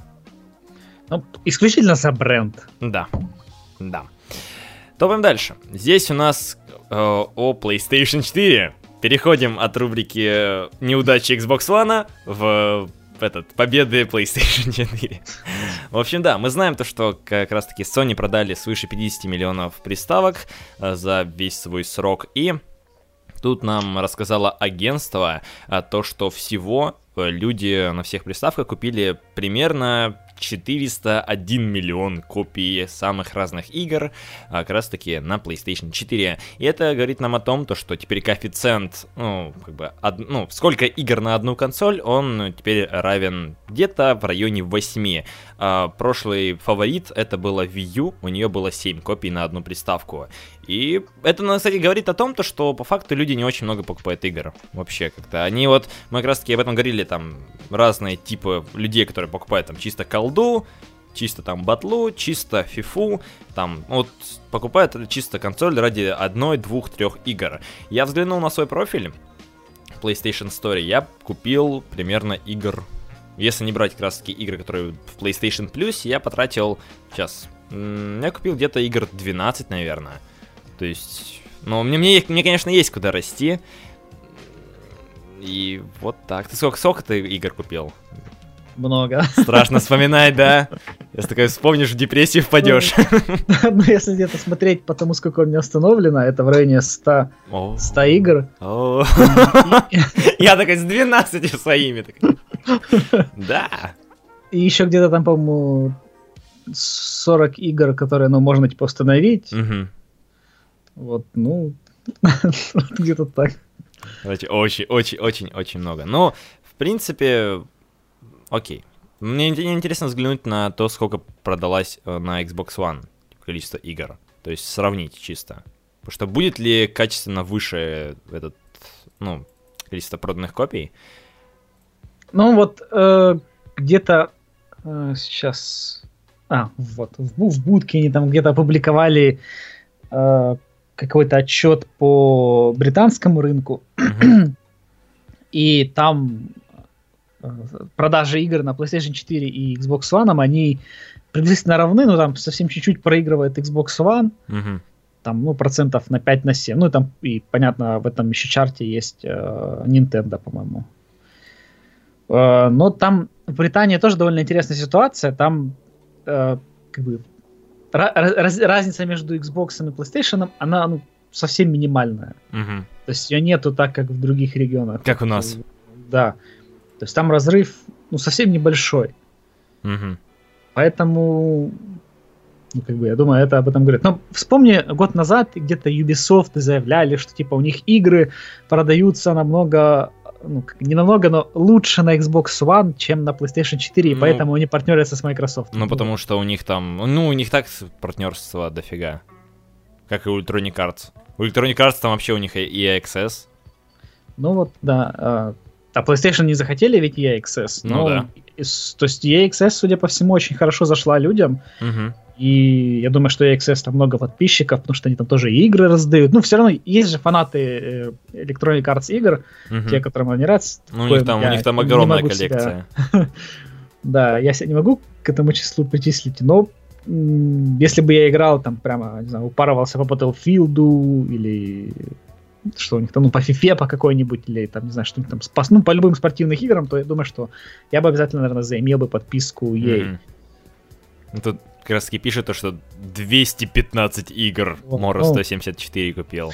Ну, исключительно за бренд. Да, да. Топаем дальше. Здесь у нас э, о PlayStation 4. Переходим от рубрики неудачи Xbox One в этот, победы PlayStation (laughs) 4. В общем, да, мы знаем то, что как раз-таки Sony продали свыше 50 миллионов приставок э, за весь свой срок, и Тут нам рассказало агентство а, то, что всего э, люди на всех приставках купили примерно 401 миллион копий самых разных игр, а, как раз таки на PlayStation 4. И это говорит нам о том, то, что теперь коэффициент, ну, как бы, од, ну, сколько игр на одну консоль, он теперь равен где-то в районе 8. А, прошлый фаворит это было Wii U, у нее было 7 копий на одну приставку. И это, ну, кстати, говорит о том, то, что по факту люди не очень много покупают игр. Вообще как-то. Они вот, мы как раз таки об этом говорили, там, разные типы людей, которые покупают там чисто колду, чисто там батлу, чисто фифу, там, вот, покупают чисто консоль ради одной, двух, трех игр. Я взглянул на свой профиль PlayStation Store, я купил примерно игр, если не брать как раз таки игры, которые в PlayStation Plus, я потратил, сейчас, я купил где-то игр 12, наверное. То есть, ну, мне, мне, мне, конечно, есть куда расти. И вот так. Ты сколько, сколько ты игр купил? Много. Страшно (laughs) вспоминать, да? Если такой вспомнишь, в депрессию впадешь. Ну, ну, если где-то смотреть по тому, сколько у меня установлено, это в районе 100, 100 игр. (laughs) Я такой с 12 своими. Да. И еще где-то там, по-моему, 40 игр, которые, ну, можно, типа, установить. Вот, ну, (laughs) где-то так. Очень, очень, очень, очень много. Но, в принципе, окей. Мне интересно взглянуть на то, сколько продалась э, на Xbox One количество игр. То есть сравнить чисто. Потому что будет ли качественно выше этот ну, количество проданных копий. Ну вот э, где-то э, сейчас, а вот в, в будке они там где-то опубликовали э, какой-то отчет по британскому рынку, и там э, продажи игр на PlayStation 4 и Xbox One, они приблизительно равны, но там совсем чуть-чуть проигрывает Xbox One. Там, ну, процентов на 5 на 7. Ну, и там, и, понятно, в этом еще чарте есть э, Nintendo, по-моему. Э, но там в Британии тоже довольно интересная ситуация. Там, э, как бы, ра- раз- разница между Xbox и PlayStation, она, ну, совсем минимальная. Мгм. То есть ее нету так, как в других регионах. Как у нас. Да. То есть там разрыв, ну, совсем небольшой. Мгм. Поэтому, ну, как бы, я думаю, это об этом говорит. Но вспомни, год назад где-то Ubisoft заявляли, что, типа, у них игры продаются намного, ну, не намного, но лучше на Xbox One, чем на PlayStation 4, и Ну, поэтому они партнерятся с Microsoft. Ну, потому что у них там, ну, у них так партнерство дофига. Как и у Electronic Arts. У Electronic Arts там вообще у них и Access. Ну, вот, да. А, PlayStation не захотели ведь Access. Ну но да. то есть Access, судя по всему, очень хорошо зашла людям. Мгм. И я думаю, что EXS там много подписчиков, потому что они там тоже игры раздают. Ну, все равно есть же фанаты э, Electronic Arts игр, Мгм. те, которым они нравятся. Ну, у них там, у них там огромная могу себя- коллекция. (laughs) Да, я не могу к этому числу причислить, но если бы я играл там прямо, не знаю, упарывался по Battlefield или что у них там, ну, по FIFA по какой-нибудь, или там, не знаю, что-нибудь там, спас, ну, по любым спортивным играм, то я думаю, что я бы обязательно, наверное, заимел бы подписку EA. Мгм. Ну, Тут как раз таки пишет то, что 215 игр О, Мора о. 174 купил.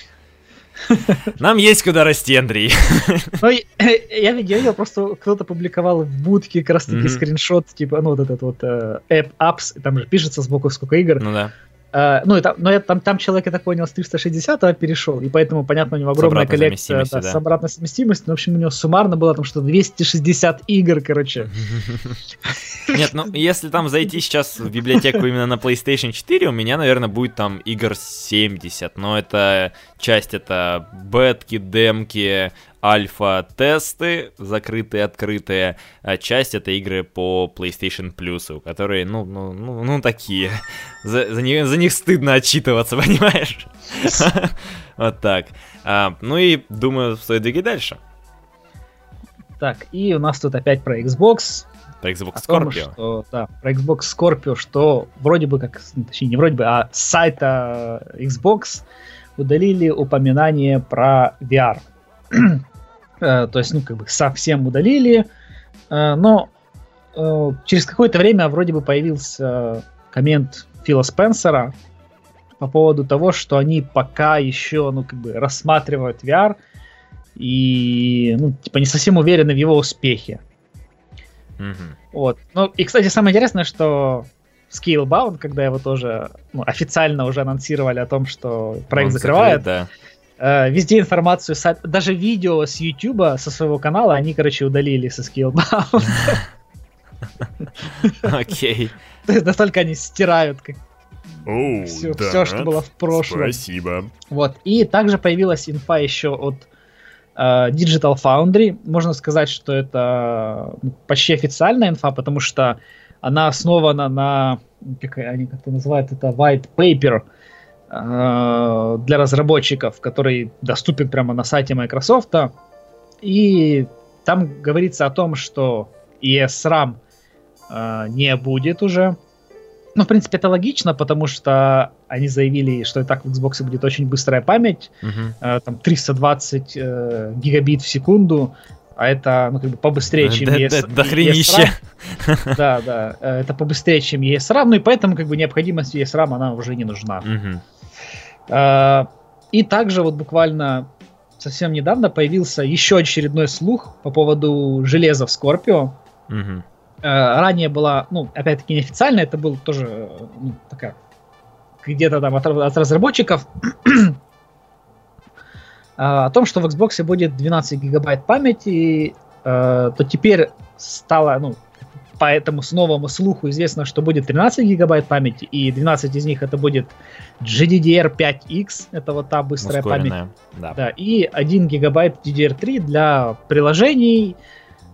(laughs) Нам есть куда расти, Андрей. (laughs) Ну, я видел, я видел, просто кто-то публиковал в будке как раз таки скриншот, типа, ну, вот этот вот э, App Apps, там же пишется сбоку сколько игр. Ну да. Э, ну, и там, но я, там, там человек, я так понял, с 360 перешел, и поэтому, понятно, у него С огромная обратной коллекция да, да. с обратной совместимостью. Но, в общем, у него суммарно было там что 260 игр, короче. (laughs) Нет, ну если там зайти сейчас в библиотеку именно на PlayStation 4, у меня, наверное, будет там игр 70, но это часть это бетки, демки, альфа-тесты, закрытые, открытые, а часть это игры по PlayStation Plus, которые, ну, ну, ну, ну такие. За, за, них, за них стыдно отчитываться, (laughs) понимаешь? (laughs) Вот так. А, ну и думаю, стоит двигать дальше. Так, и у нас тут опять про Xbox. Про Xbox том, Scorpio. что, да, про Xbox Scorpio, что вроде бы как, ну, точнее, не вроде бы, а с сайта Xbox удалили упоминание про VR. (clears throat) Э, То есть, ну, как бы совсем удалили, Э, но э, через какое-то время вроде бы появился коммент Фила Спенсера по поводу того, что они пока еще, ну, как бы рассматривают VR и, ну, типа, не совсем уверены в его успехе. Мгм. Вот. Ну, и, кстати, самое интересное, что Scalebound, когда его тоже ну, официально уже анонсировали о том, что проект Он закрывают, закрыт, э, везде информацию, даже видео с YouTube, со своего канала, они, короче, удалили со Scalebound. да. Окей. То есть настолько они стирают как Оу, все, все, что было в прошлом. Спасибо. Вот. И также появилась инфа еще от э, Digital Foundry. Можно сказать, что это ну, почти официальная инфа, потому что она основана на, как они как-то называют это, white paper для разработчиков, который доступен прямо на сайте Microsoft. И там говорится о том, что ESRAM э, не будет уже. Ну, в принципе, это логично, потому что они заявили, что и так в Xbox будет очень быстрая память, Мгм. э, там 320 э, гигабит в секунду, а это, ну, как бы побыстрее, чем Да- ES да- Дохренище. ESRAM. (laughs) Да, да, э, это побыстрее, чем ESRAM, ну и поэтому, как бы, необходимость ESRAM, она уже не нужна. Э, И также вот буквально совсем недавно появился еще очередной слух по поводу железа в. Мгм. Э, ранее была, ну, опять-таки неофициально, это был тоже ну, такая где-то там от, от разработчиков э, (clears throat) о том, что в Xbox будет 12 гигабайт памяти, то теперь стало, ну, по этому с новому слуху известно, что будет 13 гигабайт памяти, и 12 из них это будет GDDR5X, это вот та быстрая память. Да. да. И 1 гигабайт DDR3 для приложений,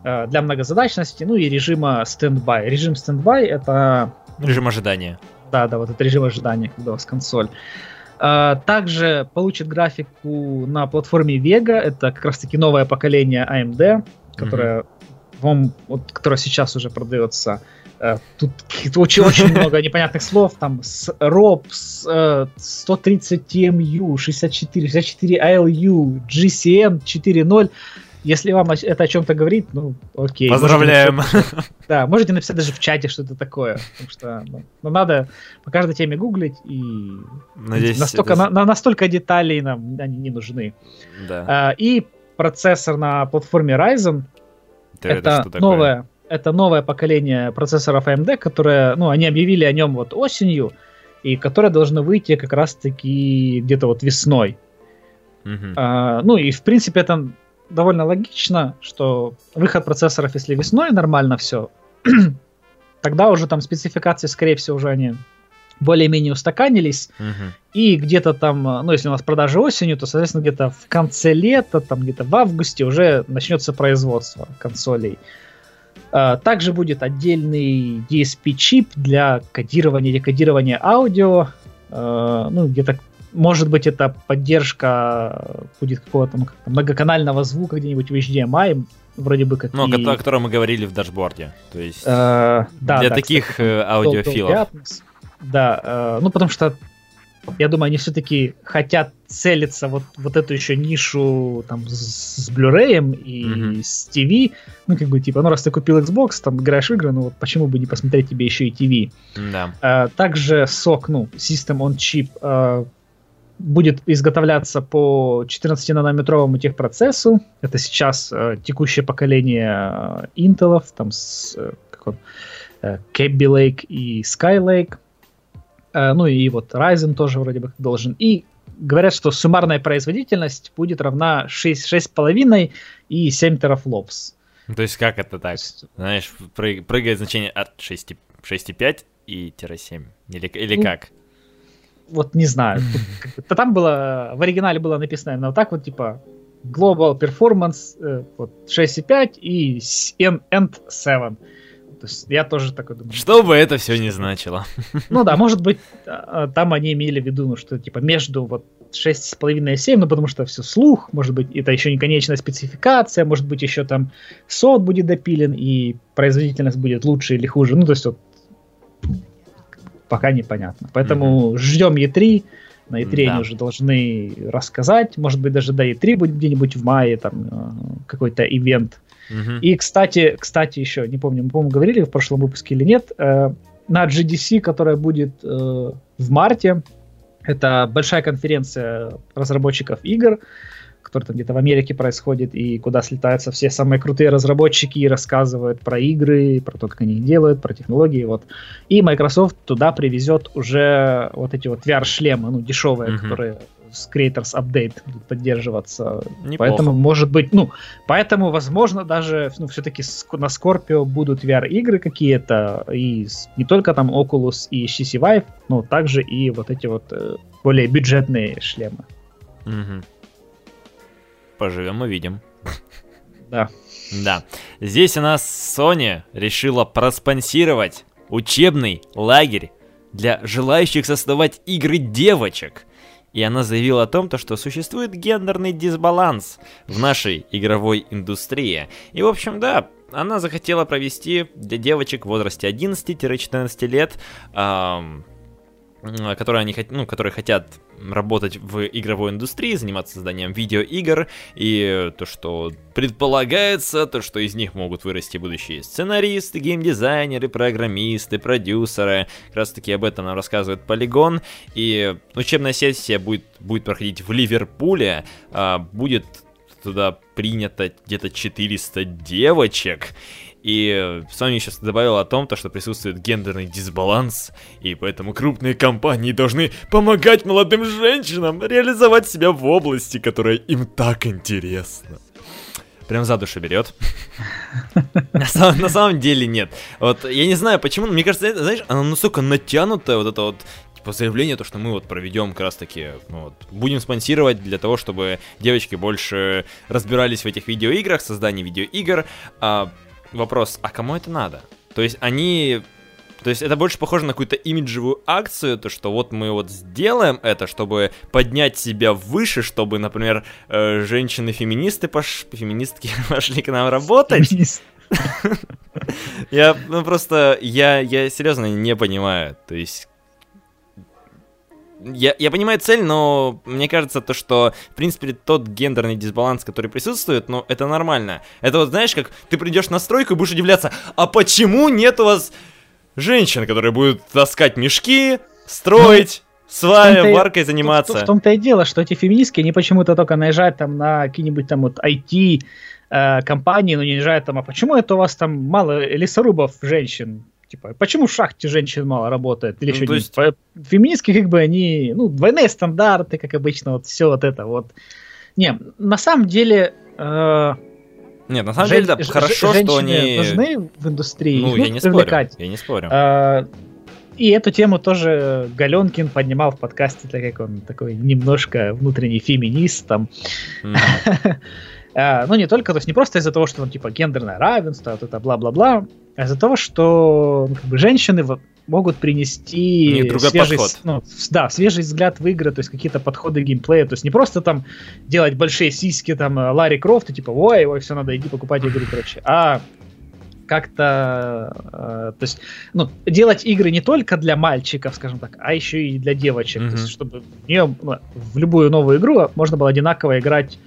э, для многозадачности, ну и режима standby. Режим standby это... Режим ожидания. Да, да, вот это режим ожидания, когда у вас консоль. Э, также получит графику на платформе Vega. Это как раз таки новое поколение AMD, которое mm-hmm по вот, которая сейчас уже продается. Э, тут очень-очень (laughs) много непонятных слов, там с ROP, с, 130 TMU, 64, 64 ILU, GCN 4.0. Если вам это о чем-то говорит, ну, окей. Поздравляем. Можете да, можете написать даже в чате, что это такое. Потому что ну, ну, надо по каждой теме гуглить, и Надеюсь, настолько, это... на, настолько деталей нам они не нужны. Да. А, и процессор на платформе Ryzen это, это новое, это новое поколение процессоров AMD, которое, ну, они объявили о нем вот осенью, и которое должно выйти как раз-таки где-то вот весной. Uh-huh. А, ну и в принципе это довольно логично, что выход процессоров, если весной нормально все, (clears throat) тогда уже там спецификации, скорее всего, уже они более-менее устаканились, uh-huh. и где-то там, ну, если у нас продажи осенью, то, соответственно, где-то в конце лета, там где-то в августе уже начнется производство консолей. Uh, также будет отдельный DSP-чип для кодирования, декодирования аудио, uh, ну, где-то может быть, это поддержка будет какого-то ну, многоканального звука где-нибудь в HDMI, вроде бы как Ну, и... о котором мы говорили в дашборде. То есть uh, да, для да, таких кстати, э, аудиофилов. Да, э, ну потому что я думаю, они все-таки хотят целиться вот, вот эту еще нишу там с, с Blu-ray и mm-hmm. с TV. Ну, как бы, типа, ну, раз ты купил Xbox, там играешь в игры, ну вот почему бы не посмотреть тебе еще и TV. Да. А, также SOC, ну, System on Chip, а, будет изготовляться по 14-нанометровому техпроцессу. Это сейчас а, текущее поколение а, Intel, там с как он, Kaby Lake и Skylake. Э, ну и вот Ryzen тоже вроде бы должен. И говорят, что суммарная производительность будет равна 6, 6,5 и 7 терафлопс. То есть как это так? Знаешь, прыгает значение от 6,5 и тире 7? Или, или ну, как? Вот не знаю. (laughs) То там было, в оригинале было написано именно вот так вот, типа, Global Performance э, вот, 6,5 и End 7. То есть я тоже такой думаю. Что бы это все не значило. Ну да, может быть, а, там они имели в виду, ну что типа между вот 6,5 и 7, ну потому что все слух, может быть, это еще не конечная спецификация, может быть, еще там сот будет допилен, и производительность будет лучше или хуже. Ну, то есть вот пока непонятно. Поэтому mm-hmm. ждем E3. На E3 да. они уже должны рассказать. Может быть, даже до E3 будет где-нибудь в мае там э, какой-то ивент Угу. И, кстати, кстати, еще, не помню, мы, по-моему, говорили в прошлом выпуске или нет, э, на GDC, которая будет э, в марте, это большая конференция разработчиков игр, которая там где-то в Америке происходит, и куда слетаются все самые крутые разработчики и рассказывают про игры, про то, как они их делают, про технологии, вот. И Microsoft туда привезет уже вот эти вот VR-шлемы, ну, дешевые, mm-hmm. которые с Creators Update будет поддерживаться. Неплохо. Поэтому, может быть, ну, поэтому, возможно, даже, ну, все-таки на Scorpio будут VR-игры какие-то, и не только там Oculus и HTC Vive, но также и вот эти вот э, более бюджетные шлемы. Угу. Поживем, увидим. Да. Да. Здесь у нас Sony решила проспонсировать учебный лагерь для желающих создавать игры девочек. И она заявила о том, то, что существует гендерный дисбаланс в нашей игровой индустрии. И, в общем, да, она захотела провести для девочек в возрасте 11-14 лет эм, которые, они, ну, которые хотят работать в игровой индустрии, заниматься созданием видеоигр, и то, что предполагается, то, что из них могут вырасти будущие сценаристы, геймдизайнеры, программисты, продюсеры. Как раз таки об этом нам рассказывает Полигон. И учебная сессия будет, будет проходить в Ливерпуле, а, будет туда принято где-то 400 девочек. И Sony сейчас добавила о том, то, что присутствует гендерный дисбаланс, и поэтому крупные компании должны помогать молодым женщинам реализовать себя в области, которая им так интересна. прям за душу берет. (laughs) на, самом, на самом деле нет. Вот я не знаю почему, но мне кажется, знаешь, она настолько натянутая, вот это вот типа заявление, то, что мы вот проведем как раз таки, ну, вот, будем спонсировать для того, чтобы девочки больше разбирались в этих видеоиграх, создании видеоигр. А, вопрос, а кому это надо? То есть они то есть это больше похоже на какую-то имиджевую акцию, то что вот мы вот сделаем это, чтобы поднять себя выше, чтобы, например, э, женщины-феминисты пош... феминистки (laughs) пошли к нам работать. (laughs) Я, ну просто, я, я серьезно не понимаю, то есть я, я понимаю цель, но мне кажется, то, что, в принципе, тот гендерный дисбаланс, который присутствует, ну, это нормально. Это вот, знаешь, как ты придешь на стройку и будешь удивляться, а почему нет у вас женщин, которые будут таскать мешки, строить, свая, варкой заниматься? В, в том-то и дело, что эти феминистки, они почему-то только наезжают там на какие-нибудь там вот IT, э, компании, но не наезжают там, а почему это у вас там мало лесорубов женщин? Типа, почему в шахте женщин мало работает? Или ну, что-нибудь? Есть... Феминистки, как бы, они, ну, двойные стандарты, как обычно, вот все вот это вот. Не, на самом деле... Э, нет, на самом Жен... деле, да, хорошо, что они... нужны в индустрии. Ну, я не спорю, я не спорю. Э, и эту тему тоже Галенкин поднимал в подкасте, так как он такой немножко внутренний феминист там. Mm. (laughs) ну, не только, то есть не просто из-за того, что там, типа, гендерное равенство, вот это бла-бла-бла, а из-за того, что ну, как бы, женщины могут принести свежий, ну, да, свежий взгляд в игры, то есть какие-то подходы геймплея, то есть не просто там делать большие сиськи там э, Ларри Крофт и типа, ой, ой, все надо, иди покупать игру, короче, а как-то, э, то есть, ну, делать игры не только для мальчиков, скажем так, а еще и для девочек, mm-hmm. то есть, чтобы в нее, ну, в любую новую игру можно было одинаково играть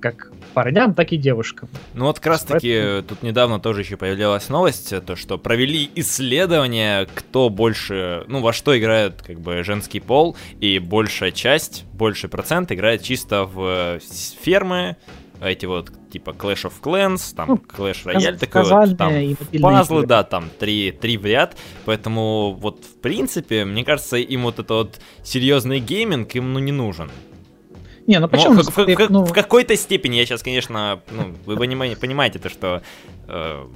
как парням, так и девушкам. Ну вот как раз таки Поэтому... тут недавно тоже еще появилась новость, то что провели исследование, кто больше, ну во что играет как бы женский пол, и большая часть, больший процент играет чисто в фермы, эти вот типа Clash of Clans, там ну, Clash Royale такой вот, там пазлы, да, там три, три в ряд, поэтому вот в принципе, мне кажется, им вот этот вот серьезный гейминг им ну не нужен. Не, ну почему? Ну, в, в, в, ну... в какой-то степени я сейчас, конечно, ну, вы понимаете, понимаете то, что э,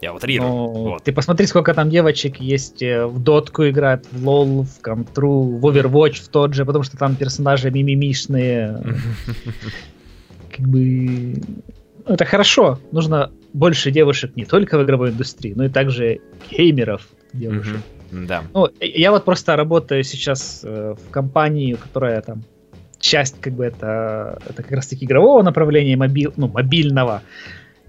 я утрирую. Ну, вот. Ты посмотри, сколько там девочек есть э, в дотку играют, в LoL, в контру, в Overwatch в тот же, потому что там персонажи мимимишные. Как бы... Это хорошо. Нужно больше девушек не только в игровой индустрии, но и также геймеров девушек. Да. Ну, я вот просто работаю сейчас э, в компании, которая там часть как бы это, это как раз таки игрового направления, мобил, ну, мобильного.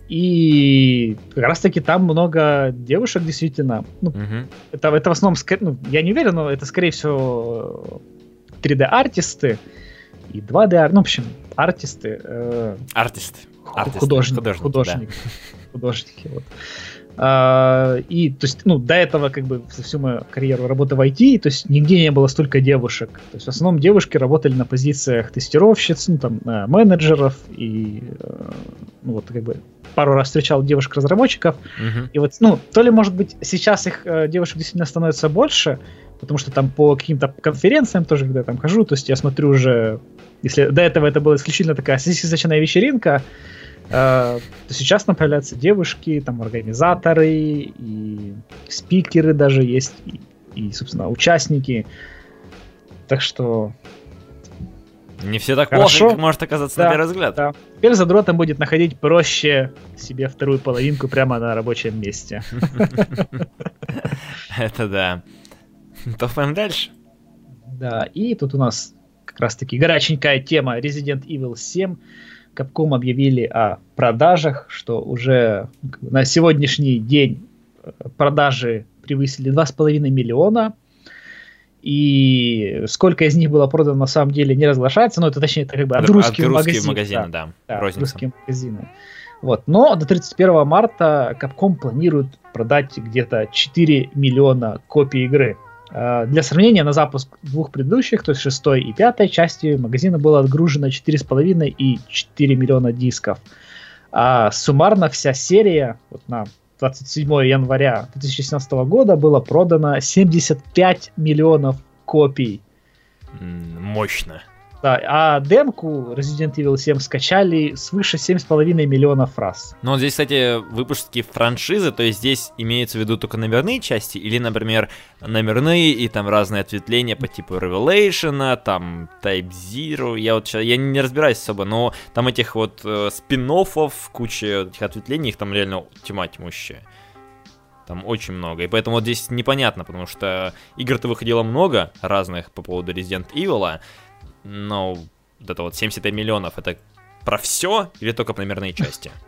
И как раз таки там много девушек действительно. Ну, угу. это, это в основном, ну, я не уверен, но это скорее всего 3D-артисты и 2D, ну, в общем, артисты. Э, артисты. Художник, художники, художники, да. художники вот. А, и, то есть, ну, до этого, как бы, за всю мою карьеру работы в IT, то есть, нигде не было столько девушек. То есть, в основном девушки работали на позициях тестировщиц, ну, там, э, менеджеров, и, э, ну, вот, как бы, пару раз встречал девушек-разработчиков, uh-huh. и вот, ну, то ли, может быть, сейчас их э, девушек действительно становится больше, потому что там по каким-то конференциям тоже, когда я там хожу, то есть, я смотрю уже, если до этого это была исключительно такая сосисочная вечеринка, то сейчас там появляются девушки, там организаторы и спикеры даже есть, и, и собственно, участники. Так что... Не все так Хорошо. плохо, как может оказаться да, на первый взгляд. Да. Теперь задротам будет находить проще себе вторую половинку прямо на рабочем месте. (laughs) Это да. Топаем дальше. Да, и тут у нас как раз-таки горяченькая тема Resident Evil 7. Capcom объявили о продажах, что уже на сегодняшний день э, продажи превысили 2,5 миллиона. И сколько из них было продано на самом деле не разглашается, но это точнее это как бы от, от русских, русских магазинов. да. да, да русские магазины. Вот. Но до 31 марта Capcom планирует продать где-то 4 миллиона копий игры. Э, для сравнения, на запуск двух предыдущих, то есть шестой и пятой части, магазина было отгружено 4,5 и 4 миллиона дисков. А суммарно вся серия вот на 27 января 2017 года было продано 75 миллионов копий. Мощно. Да, а демку Resident Evil 7 скачали свыше 7,5 миллионов раз. Ну, вот здесь, кстати, выпуски франшизы, то есть здесь имеется в виду только номерные части, или, например, номерные и там разные ответвления по типу Revelation, там Type Zero, я вот сейчас, я не разбираюсь особо, но там этих вот э, спин куча этих ответвлений, их там реально тьма тьмущая. Там очень много. И поэтому вот здесь непонятно, потому что игр-то выходило много разных по поводу Resident Evil, но вот это вот 75 миллионов, это про все или только про номерные части? (laughs)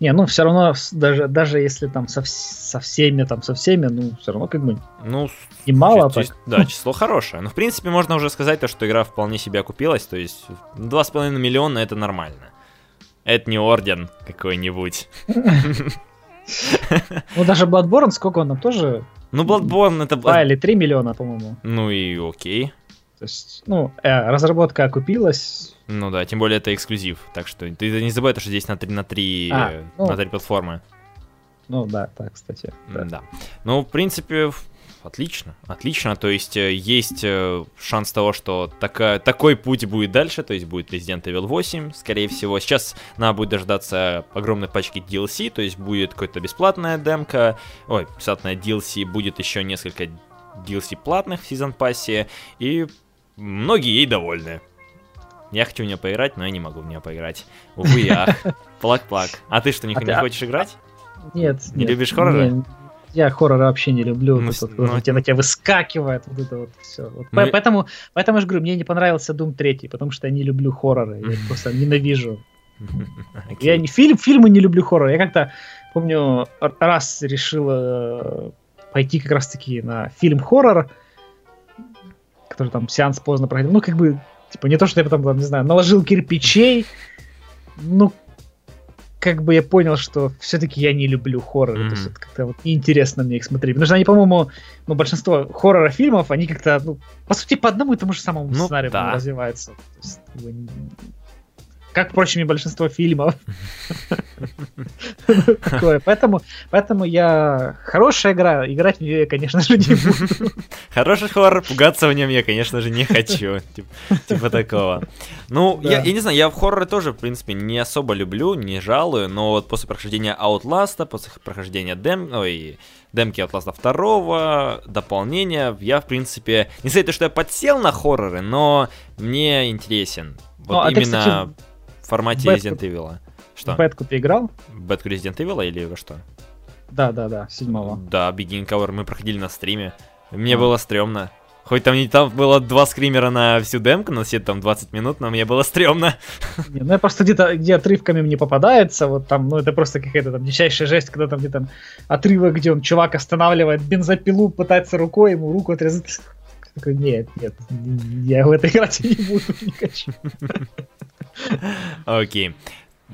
Не, ну все равно, даже, даже если там со, со всеми, там со всеми, ну все равно как бы ну, и мало так. Да, (laughs) число хорошее. Но в принципе можно уже сказать то, что игра вполне себе окупилась, то есть 2,5 миллиона это нормально. Это не орден какой-нибудь. (laughs) Ну, даже Bloodborne, сколько он там тоже? Ну, Bloodborne это... 2 или 3 миллиона, по-моему. Ну и окей. То есть, ну, э, разработка окупилась. Ну да, тем более это эксклюзив. Так что ты не забывай, что здесь на 3 на 3, а, ну, на 3 платформы. Ну да, так, кстати. Да. да. Ну, в принципе, Отлично, отлично. То есть э, есть э, шанс того, что такая, такой путь будет дальше, то есть будет Resident Evil 8, скорее всего. Сейчас надо будет дождаться огромной пачки DLC, то есть будет какая-то бесплатная демка, ой, бесплатная DLC, будет еще несколько DLC платных в Season Pass, и многие ей довольны. Я хочу в нее поиграть, но я не могу в нее поиграть. Увы, ах. Плак-плак. А ты что, не, а не хочешь играть? Нет. Не нет, любишь хорроры? Нет. Я хорроры вообще не люблю. Ну, вот, ну, вот, ну, на тебя выскакивает вот это вот все. Вот. Ну, поэтому, поэтому я же говорю, мне не понравился Doom 3, потому что я не люблю хорроры. Я их просто ненавижу. (laughs) Я не фильм, фильмы не люблю хорроры. Я как-то помню, раз решил э, пойти как раз-таки на фильм хоррор, который там сеанс поздно проходил. Ну, как бы, типа, не то, что я потом, там, не знаю, наложил кирпичей, ну, как бы я понял, что все-таки я не люблю хорроры. Mm-hmm. То есть это как-то вот неинтересно мне их смотреть. Потому что они, по-моему, ну, большинство хоррора фильмов, они как-то, ну, по сути, по одному и тому же самому ну, сценарию да. развиваются. То есть, как, впрочем, и большинство фильмов. Поэтому, поэтому я... Хорошая игра, играть в нее я, конечно же, не буду. Хороший хоррор, пугаться в нем я, конечно же, не хочу. Типа такого. Ну, я не знаю, я в хорроры тоже, в принципе, не особо люблю, не жалую, но вот после прохождения Outlast, после прохождения Дем... Ой, демки Outlast 2, дополнения, я, в принципе, не знаю, что я подсел на хорроры, но мне интересен. Вот ну, а именно формате Бэтку... Resident Evil. Что? Бетку ты играл? Бетку Resident Evil или во что? Да, да, да, седьмого. Да, Begin Cover мы проходили на стриме. Мне а. было стрёмно. Хоть там не там было два скримера на всю демку, на все там 20 минут, но мне было стрёмно. Не, ну я просто где-то, где отрывками мне попадается, вот там, ну это просто какая-то там дичайшая жесть, когда там где-то отрывок, где он чувак останавливает бензопилу, пытается рукой ему руку отрезать. Такой, нет, нет, я в это (laughs) играть не буду, не хочу. Окей.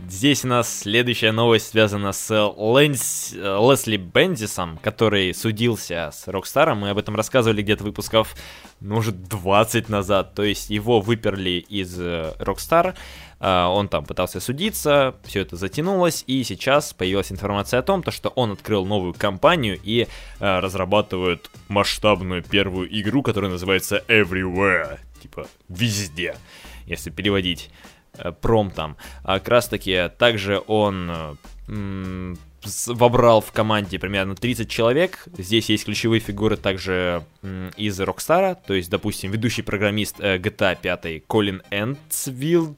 Здесь у нас следующая новость связана с Лэнс, Лесли Бензисом, который судился с Rockstar'ом. Мы об этом рассказывали где-то выпусков, может, 20 назад. То есть его выперли из Rockstar. Он там пытался судиться, все это затянулось, и сейчас появилась информация о том, то, что он открыл новую компанию и э, разрабатывает масштабную первую игру, которая называется Everywhere. Типа везде, если переводить Э, промтом. А как раз таки также он э, вобрал в команде примерно 30 человек. Здесь есть ключевые фигуры также из Rockstar, то есть, допустим, ведущий программист э, GTA 5 Колин Энцвилл.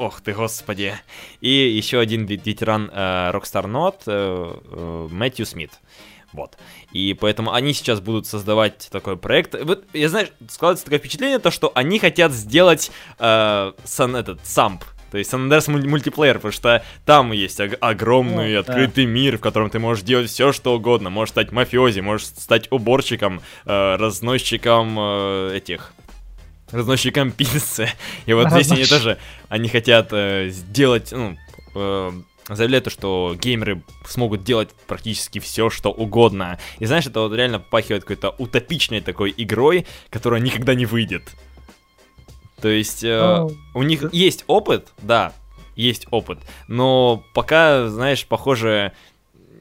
Ох ты, господи. И еще один ветеран э, Rockstar Not э, э, Мэтью Смит. Вот. И поэтому они сейчас будут создавать такой проект. Вот, я знаю, складывается такое впечатление, то, что они хотят сделать э, сан, этот, самп, то есть San Andreas мультиплеер, потому что там есть огромный О, открытый да. мир, в котором ты можешь делать все, что угодно. Можешь стать мафиози, можешь стать уборщиком, э, разносчиком э, этих разносчиком (laughs) пиццы. И вот здесь они тоже, они хотят э, сделать, ну, э, заявляют, что геймеры смогут делать практически все, что угодно. И знаешь, это вот реально пахивает какой-то утопичной такой игрой, которая никогда не выйдет. То есть э, oh. у них есть опыт, да, есть опыт, но пока, знаешь, похоже,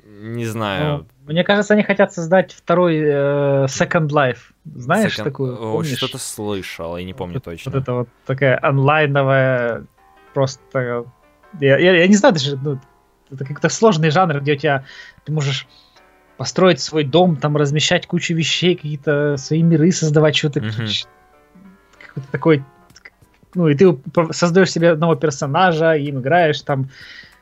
не знаю, oh. Мне кажется, они хотят создать второй э, Second Life. Знаешь Second- такую? О? Что-то слышал, я не помню Вот- точно. Вот это вот такая онлайновая, просто... Я, я- я не знаю даже, ну, это какой-то сложный жанр, где у тебя ты можешь построить свой дом, там размещать кучу вещей, какие-то свои миры создавать, что-то Мгм. какой-то такой... Ну, и ты создаешь себе одного персонажа, им играешь, там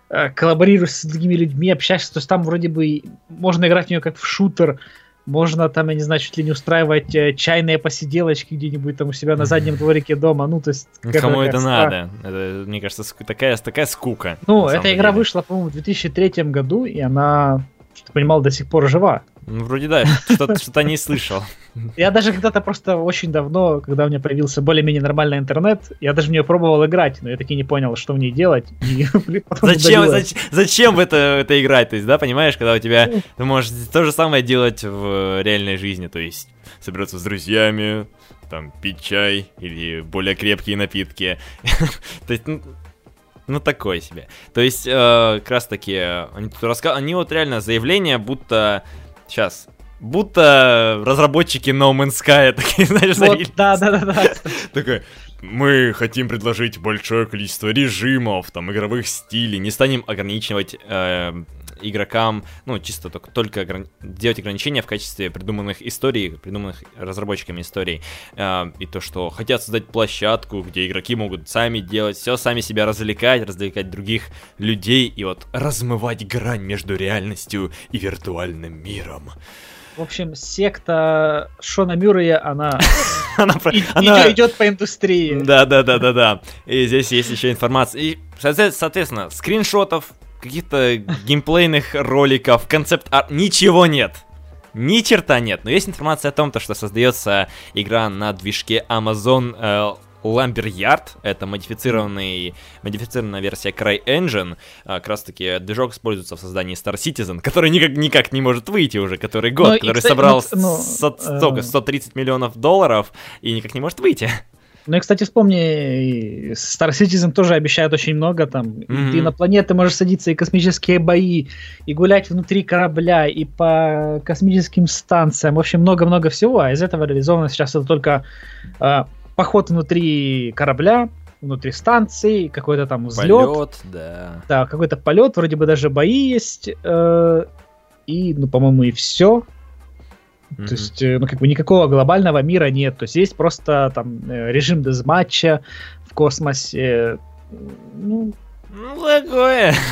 э, коллаборируешь с другими людьми, общаешься, то есть там вроде бы можно играть в нее как в шутер, можно там, я не знаю, чуть ли не устраивать э, чайные посиделочки где-нибудь там у себя на заднем дворике дома, ну, то есть... Ну, Кому это ста- надо? Это, мне кажется, ск- такая, такая скука. Ну, эта игра деле. вышла, по-моему, в 2003 году, и она, что понимал, до сих пор жива. Ну, вроде да, что-то (laughs) что-то не слышал. Я даже когда-то просто очень давно, когда у меня появился более-менее нормальный интернет, я даже в нее пробовал играть, но я таки не понял, что в ней делать. и (laughs) Зачем, зач- зачем в это, это играть? То есть, да, понимаешь, когда у тебя Ну. ты можешь то же самое делать в реальной жизни, то есть собираться с друзьями, там пить чай или более крепкие напитки. (laughs) То есть, ну, ну, такое себе. То есть, э, как раз таки, они тут раска... они вот реально заявление, будто сейчас, будто разработчики No Man's Sky (laughs) такие, знаешь. Вот, да, да, да, да. Такой, мы хотим предложить большое количество режимов, там, игровых стилей, не станем ограничивать э, игрокам, ну, чисто только, только ограни- делать ограничения в качестве придуманных историй, придуманных разработчиками историй, Э, и то, что хотят создать площадку, где игроки могут сами делать все, сами себя развлекать, развлекать других людей, и вот размывать грань между реальностью и виртуальным миром. В общем, секта Шона Мюррея, она, (laughs) Она и- она- идет, по индустрии. Да, да, да, да, да. И здесь есть еще информация. И, соответ- соответственно, скриншотов, каких-то геймплейных роликов, концепт арт, ничего нет. Ни черта нет. Но есть информация о том, то, что создается игра на движке Amazon э, Lumberyard. Это модифицированный, модифицированная версия CryEngine. А, как раз таки движок используется в создании Star Citizen, который никак, никак не может выйти уже, который год, Ну, и, который кстати, собрал ну, ну, со- э, столько, 130 миллионов долларов и никак не может выйти. Ну и, кстати, вспомни, Star Citizen тоже обещает очень много там. Мгм. ты на планеты можешь садиться, и космические бои, и гулять внутри корабля, и по космическим станциям. В общем, много-много всего. А из этого реализовано сейчас это только э, поход внутри корабля, внутри станции, какой-то там взлет. Полет, да. Да, какой-то полет, вроде бы даже бои есть. э, и, ну, по-моему, и все. Мгм. То есть, э, ну, как бы никакого глобального мира нет. То есть есть просто там э, режим дезматча в космосе. Ну, Ну, такое. (laughs)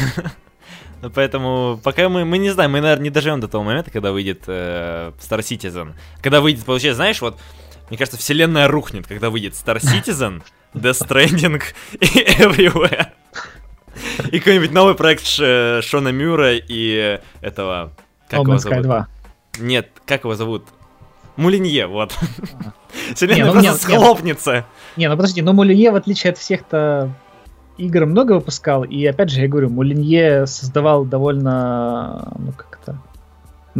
Ну, Поэтому пока мы, мы не знаем, мы, наверное, не доживем до того момента, когда выйдет э, Star Citizen. Когда выйдет, получается, знаешь, вот, мне кажется, вселенная рухнет, когда выйдет Star Citizen, (laughs) Death Stranding и Everywhere. И какой-нибудь новый проект Ш- Шона Мюра и этого... Как No Man's Sky зовут? 2. Нет, как его зовут? Мулинье, вот. (laughs) Вселенная ну, просто нет, нет. схлопнется. Не, ну подожди, но Мулинье, в отличие от всех-то игр, много выпускал. И опять же, я говорю, Мулинье создавал довольно, ну как это,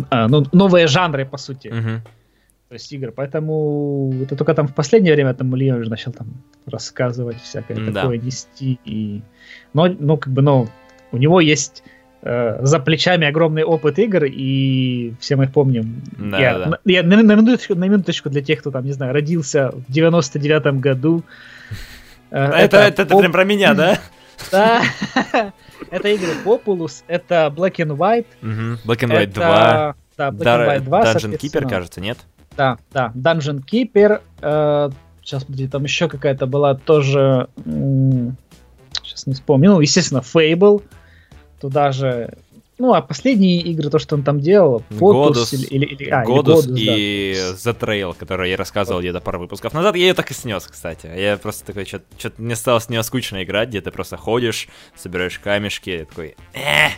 а, ну, новые жанры, по сути. То есть игр. Поэтому это только там в последнее время там Мулинье уже начал там рассказывать всякое М-да. такое, нести. И... Но, ну, как бы, но у него есть э, за плечами огромный опыт игр, и все мы их помним. Да, я, да. на- я на, на минуточку, на минуточку для тех, кто там, не знаю, родился в 99-м году. Э, Это, это, это прям про меня, да? (laughs) Да. (laughs) это игры Populous, это Black and White. Black and White это- 2. Да, Black and White 2, Dungeon Keeper, кажется, нет? Да, да, Dungeon Keeper. э, сейчас, подожди, там еще какая-то была тоже... сейчас не вспомню. Ну, естественно, Fable. Туда же... Ну, а последние игры, то, что он там делал, Potus Godus, или, или, или- а, или Godus Godus, да. и The Trail, который я рассказывал где-то пару выпусков назад, я ее так и снес, кстати. Я просто такой, что-то мне стало с нее скучно играть, где ты просто ходишь, собираешь камешки, и такой, э,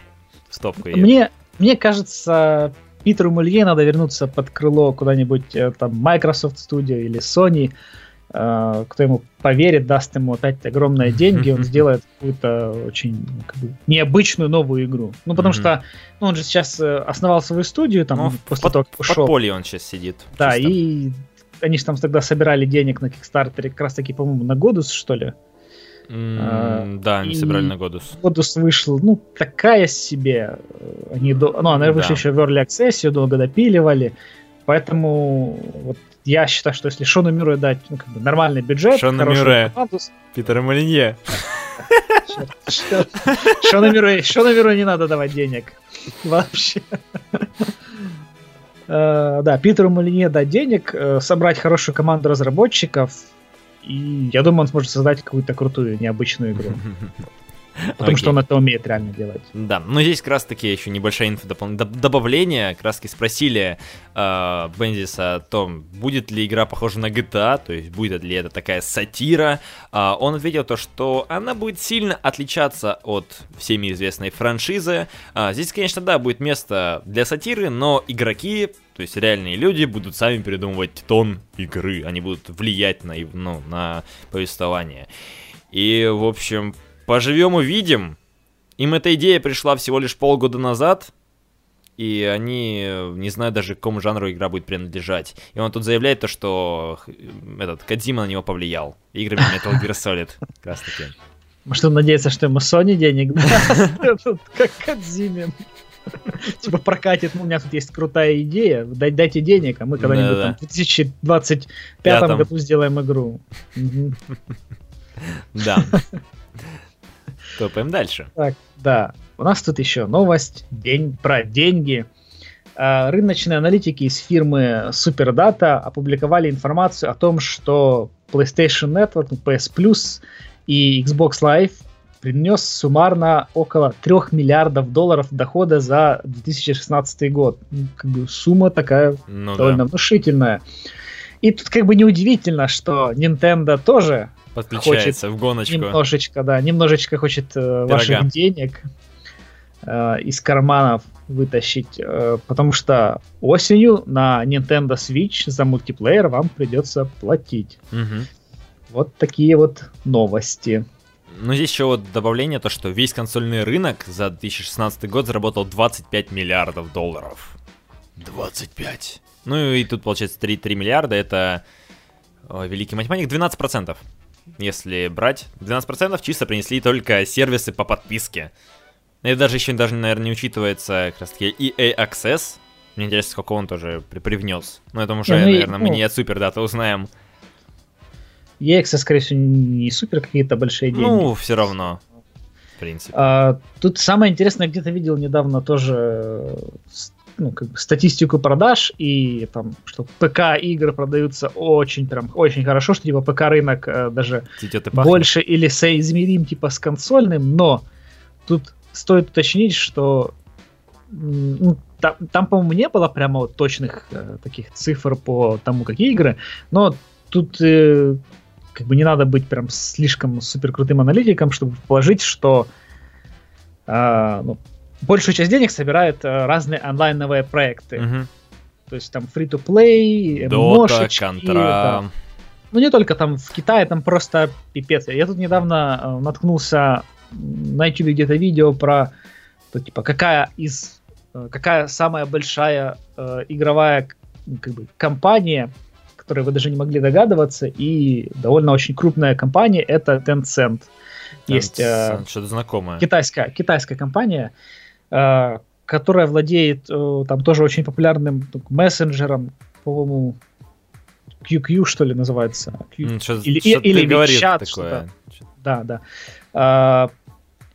стопку. Мне, мне кажется, Питеру Мулье надо вернуться под крыло куда-нибудь э, там Microsoft Studio или Sony. Э, кто ему поверит, даст ему опять огромные деньги, он сделает какую-то очень как бы, необычную новую игру. Ну, потому что ну, он же сейчас э, основал свою студию, там, Ну, после под- того, как ушел. подполье он сейчас сидит. Да, чисто. и они же там тогда собирали денег на Kickstarter как раз таки, по-моему, на Годус, что ли. Mm, да, они собрали на Годус. Годус вышел, ну, такая себе. Они, до... ну, она вышла да. еще в Early Access, ее долго допиливали. Поэтому вот я считаю, что если Шону Мюррею дать ну, как бы нормальный бюджет, Шону Мюррею, Питера Малинье. (laughs) Шону Мюррею не надо давать денег. Вообще. Uh, да, Питеру Малине дать денег, uh, собрать хорошую команду разработчиков, и я думаю, он сможет создать какую-то крутую, необычную игру. (laughs) Потому okay. что он это умеет реально делать. Да, но здесь как раз таки еще небольшая инфо добавление. Как раз таки спросили э, Бензиса о том, будет ли игра похожа на GTA, то есть будет ли это такая сатира. Э, он ответил то, что она будет сильно отличаться от всеми известной франшизы. Э, здесь, конечно, да, будет место для сатиры, но игроки то есть реальные люди будут сами придумывать тон игры, они будут влиять на, ну, на повествование. И, в общем, Поживем увидим. Им эта идея пришла всего лишь полгода назад, и они не знают даже, к какому жанру игра будет принадлежать. И он тут заявляет то, что этот Кадзима на него повлиял. Играми Metal Gear Solid. Как раз таки. Может, он надеется, что ему Sony денег даст? (laughs) Как Кадзиме. Типа прокатит, ну, у меня тут есть крутая идея, дайте денег, а мы когда-нибудь там в 2025 году сделаем игру. (laughs) Да. Топаем дальше. Так, да. У нас тут еще новость день про деньги. А, рыночные аналитики из фирмы SuperData опубликовали информацию о том, что PlayStation Network, PS Plus и Xbox Live принес суммарно около 3 миллиардов долларов дохода за 2016 год. Ну, как бы сумма такая ну, довольно да. внушительная. И тут как бы неудивительно, что Nintendo тоже подключается хочет в гоночку. Немножечко, да, немножечко хочет э, ваших денег э, из карманов вытащить, э, потому что осенью на Nintendo Switch за мультиплеер вам придется платить. Угу. Вот такие вот новости. Ну, здесь еще вот добавление, то, что весь консольный рынок за 2016 год заработал 25 миллиардов долларов. 25. Ну и тут получается 3, 3 миллиарда, это Ой, великий математик, 12% если брать. 12% чисто принесли только сервисы по подписке. Это даже еще даже, наверное, не учитывается как раз таки EA Access. Мне интересно, сколько он тоже при привнес. Но это уже, ну, наверное, ну, мы не от супер дата узнаем. EA Access, скорее всего, не супер какие-то большие деньги. Ну, все равно. В принципе. А, тут самое интересное, где-то видел недавно тоже ну, как бы статистику продаж и там, что ПК игры продаются очень прям очень хорошо, что типа ПК рынок э, даже больше или соизмерим типа с консольным, но тут стоит уточнить, что ну, там, там, по-моему, не было прямо вот точных э, таких цифр по тому, какие игры, но тут э, как бы не надо быть прям слишком супер крутым аналитиком, чтобы положить, что э, ну, большую часть денег собирают э, разные онлайновые проекты. Угу. То есть там free-to-play, Контра. Да. Ну не только там в Китае, там просто пипец. Я тут недавно э, наткнулся на YouTube где-то видео про то, типа какая из э, какая самая большая э, игровая как бы компания, которой вы даже не могли догадываться, и довольно очень крупная компания это Tencent. Есть э, что-то знакомое. Китайская китайская компания. Э, которая владеет э, там тоже очень популярным мессенджером, по-моему, QQ, что ли, называется. Q... Что, или что или говорит чат, такое. Да, да. А,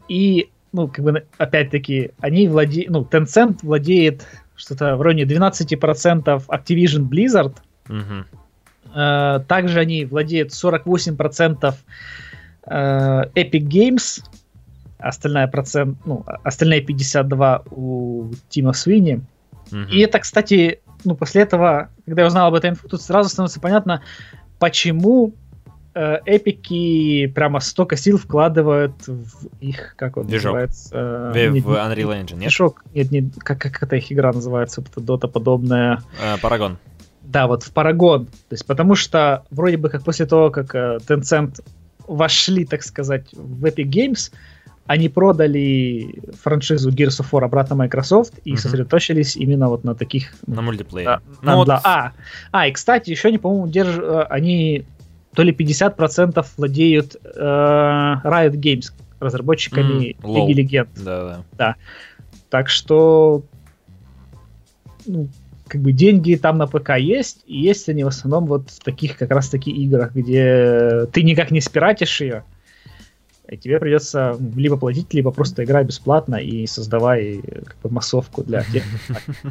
и, ну, как бы, опять-таки, они владеют, ну, Tencent владеет что-то в районе 12% Activision Blizzard. Угу. А, также они владеют 48% Epic Games, остальная процент, ну, остальные 52 у Тима Свини. Угу. И это, кстати, ну, после этого, когда я узнал об этой инфу, тут сразу становится понятно, почему э, эпики прямо столько сил вкладывают в их, как он Движок. называется? Э, в, в Unreal Engine, нет? Движок, нет, нет, как, как эта их игра называется, вот эта дота подобная. Э, Парагон. Да, вот в Парагон. То есть потому что вроде бы как после того, как э, Tencent вошли, так сказать, в Epic Games, они продали франшизу Gears of War обратно Microsoft и mm-hmm. сосредоточились именно вот на таких... На мультиплеере. Да, ну, вот... да. А, а, и, кстати, еще они, по-моему, держ... Э, они то ли 50% владеют э, Riot Games, разработчиками mm, Лиги Легенд. Да, да. Да. Так что ну, как бы деньги там на ПК есть, и есть они в основном вот в таких как раз таки играх, где ты никак не спиратишь ее, и тебе придется либо платить, либо просто играть бесплатно и создавай как бы, массовку для тех.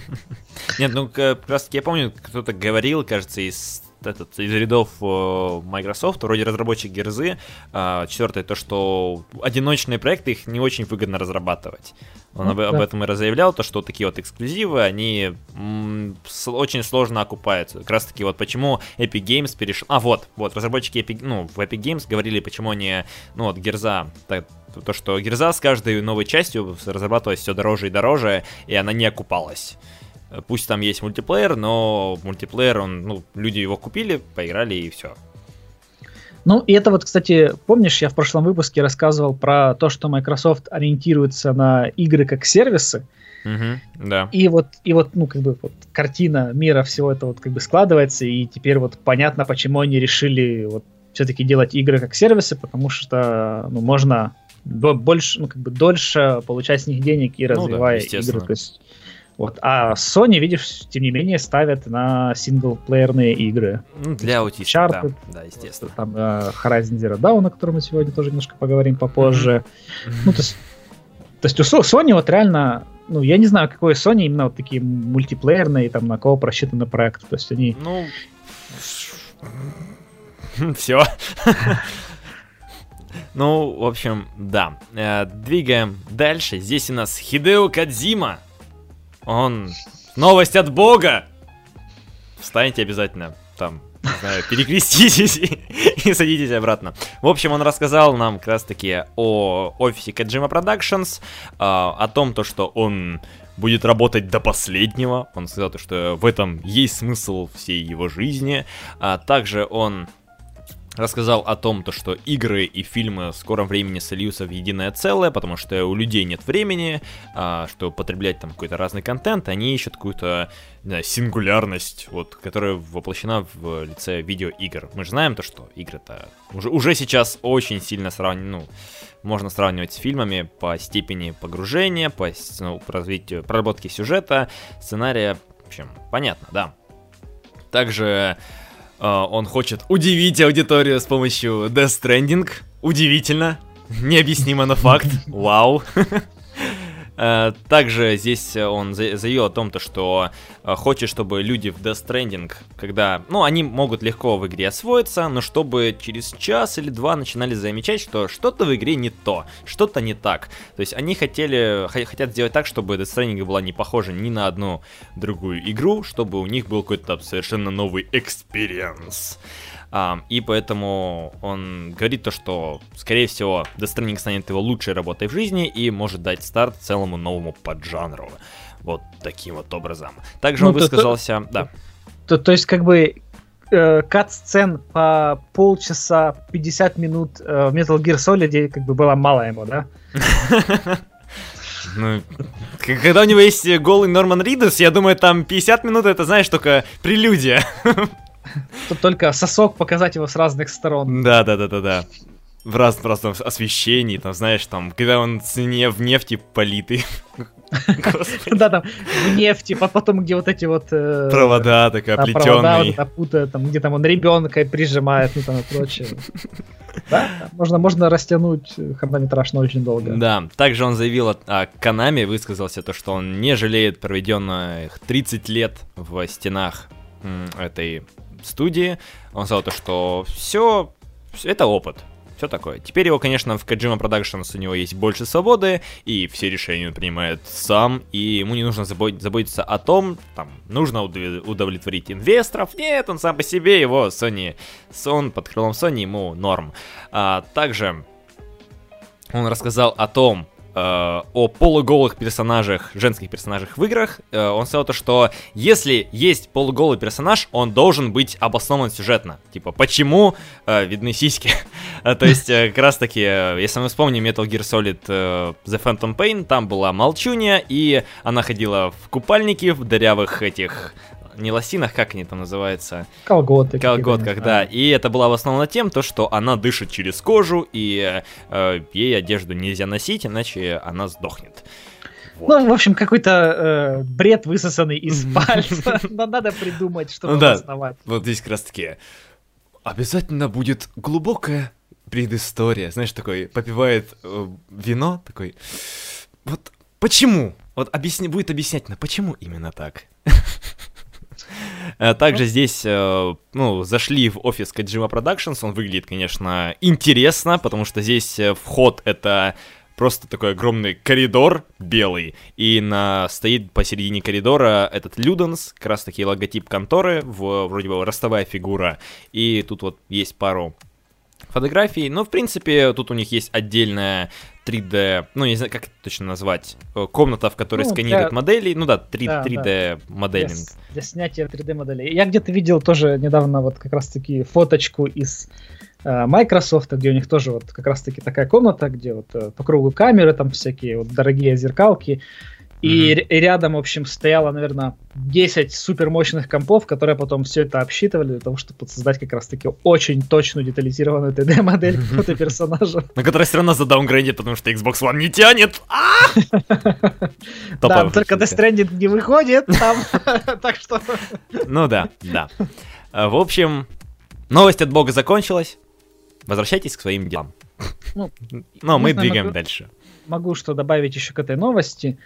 (laughs) Нет, ну как раз таки я помню, кто-то говорил, кажется, из этот, из рядов э, Microsoft, вроде разработчик Герзы, э, четвертое, то, что одиночные проекты их не очень выгодно разрабатывать. Он ну, об, об этом и разъявлял, то, что такие вот эксклюзивы, они очень сложно окупаются. Как раз таки вот почему Epic Games перешел... А, вот, вот, разработчики Epic, ну, в Epic Games говорили, почему они, ну, вот, Герза, так, то, что Герза с каждой новой частью разрабатывалась все дороже и дороже, и она не окупалась. Пусть там есть мультиплеер, но мультиплеер, он, ну, люди его купили, поиграли и все. Ну, и это вот, кстати, помнишь, я в прошлом выпуске рассказывал про то, что Microsoft ориентируется на игры как сервисы. Угу, да. И вот, и вот, ну, как бы, вот картина мира всего этого вот как бы складывается, и теперь вот понятно, почему они решили вот все-таки делать игры как сервисы, потому что, ну, можно больше, ну, как бы дольше получать с них денег и развивая ну, да, игры. То есть вот. А Sony, видишь, тем не менее, ставят на синглплеерные игры. Ну, для аутистов, Uncharted, да. да, естественно. Там uh, Horizon Zero Dawn, о котором мы сегодня тоже немножко поговорим попозже. Mm-hmm. Ну, то есть, то есть у Sony вот реально, ну, я не знаю, какой Sony именно вот такие мультиплеерные, там, на кого просчитаны проекты. То есть они... Ну, (laughs) все. (laughs) Ну, в общем, да. Э, двигаем дальше. Здесь у нас Хидео Кадзима. Он... Новость от Бога! Встаньте обязательно там, знаю, перекреститесь и, (laughs) и садитесь обратно. В общем, он рассказал нам как раз таки о офисе Kojima Productions, э, о том, то, что он будет работать до последнего. Он сказал, то, что в этом есть смысл всей его жизни. А также он рассказал о том, то, что игры и фильмы в скором времени сольются в единое целое, потому что у людей нет времени, а, что потреблять там какой-то разный контент, они ищут какую-то знаю, сингулярность, вот, которая воплощена в лице видеоигр. Мы же знаем то, что игры-то уже, уже сейчас очень сильно сравнивают, ну, можно сравнивать с фильмами по степени погружения, по, ну, по развитию, проработке сюжета, сценария, в общем, понятно, да. Также он хочет удивить аудиторию с помощью Death Stranding. Удивительно. Необъяснимо, но факт. Вау. (laughs) Э, также здесь он заявил о том, то, что э, хочет, чтобы люди в Death Stranding, когда, ну, они могут легко в игре освоиться, но чтобы через час или два начинали замечать, что что-то в игре не то, что-то не так. То есть они хотели, хотят сделать так, чтобы Death Stranding была не похожа ни на одну другую игру, чтобы у них был какой-то совершенно новый experience. И поэтому он говорит то, что, скорее всего, Death Stranding станет его лучшей работой в жизни и может дать старт целому новому поджанру. Вот таким вот образом. Также ну, он высказался... То, да. То, то есть, как бы, э, кат-сцен по полчаса, 50 минут э, в Metal Gear Solid как бы было мало ему, да? (laughs) Ну, когда у него есть голый Норман Ридус, я думаю, там 50 минут это, знаешь, только прелюдия. (laughs) Тут только сосок показать его с разных сторон. Да, да, да, да, да. В раз, разном освещении, там, знаешь, там, когда он цене в нефти политый. Да, там, в нефти, потом где вот эти вот... Э, провода такая плетеные. Провода, там, где там он ребенка прижимает, ну там и прочее. Да, можно, можно растянуть хронометраж на очень долго. Да, также он заявил о Канаме, высказался то, что он не жалеет проведенных 30 лет в стенах этой студии. Он сказал то, что все, это опыт. Все такое. Теперь его, конечно, в Kojima Productions у него есть больше свободы, и все решения он принимает сам, и ему не нужно забо- заботиться о том, там, нужно удовлетворить инвесторов. Нет, он сам по себе, его Sony, он под крылом Sony, ему норм. А, также он рассказал о том, о полуголых персонажах, женских персонажах в играх, э, он сказал то, что если есть полуголый персонаж, он должен быть обоснован сюжетно. Типа, почему э, видны сиськи? (laughs) То есть, как раз таки, если мы вспомним Metal Gear Solid The Phantom Pain, там была Молчуня, и она ходила в купальнике, в дырявых этих не лосинах, как они там называются? Колготы. Колготках, да. И это была в основном тем, то, что она дышит через кожу, и э, ей одежду нельзя носить, иначе она сдохнет. Вот. Ну, в общем, какой-то э, бред высосанный из пальца. (laughs) Но надо придумать, чтобы ну, да. основать. Вот здесь как раз таки обязательно будет глубокая предыстория. Знаешь, такой попивает э, вино, такой. Вот почему? Вот объясни, будет объяснять, на почему именно так. (laughs) А также здесь, э, ну, зашли в офис Kojima Productions, он выглядит, конечно, интересно, потому что здесь э, вход это просто такой огромный коридор белый, и на, стоит посередине коридора этот Люденс, как раз таки логотип конторы, в, вроде бы ростовая фигура, и тут вот есть пару фотографий, но в принципе тут у них есть отдельная 3D, ну не знаю, как это точно назвать, э, комната, в которой ну, сканируют для... модели, ну да, 3, да 3D да. моделинг. Для, для снятия 3D моделей. Я где-то видел тоже недавно вот как раз-таки фоточку из э, Microsoft, где у них тоже вот как раз-таки такая комната, где вот э, по кругу камеры, там всякие вот дорогие зеркалки, и mm-hmm. рядом, в общем, стояло, наверное, 10 супермощных компов, которые потом все это обсчитывали для того, чтобы создать как раз-таки очень точную детализированную 3D-модель mm-hmm. какого-то персонажа. (laughs) На которой все равно задаунгрейдит, потому что Xbox One не тянет. (laughs) Да, только Death Stranding не выходит там, (laughs) так что... Ну да, да. А, в общем, новость от бога закончилась. Возвращайтесь к своим делам. Ну, Но мы двигаем дальше. Могу что добавить еще к этой новости.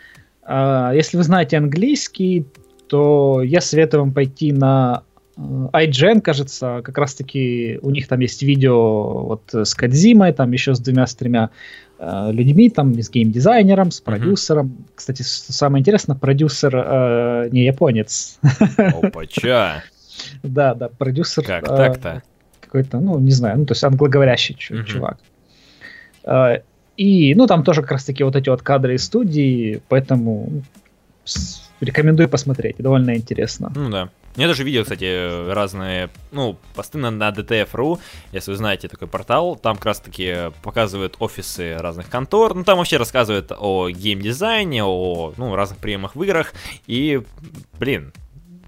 А, если вы знаете английский, то я советую вам пойти на э, IGN, кажется, как раз-таки у них там есть видео вот с Кадзимой, там еще с двумя, с тремя э, людьми, там с геймдизайнером, с продюсером. Mm-hmm. Кстати, самое интересное, продюсер э, не японец. Опача! (laughs) Да, да, продюсер. Как э, так-то? Какой-то, ну, не знаю, ну, то есть англоговорящий чувак. И, ну, там тоже как раз-таки вот эти вот кадры из студии, поэтому рекомендую посмотреть, довольно интересно. Ну да. Я даже видел, кстати, разные, ну, посты на, на DTF.ru, если вы знаете такой портал, там как раз-таки показывают офисы разных контор, ну, там вообще рассказывают о геймдизайне, о, ну, разных приемах в играх, и, блин,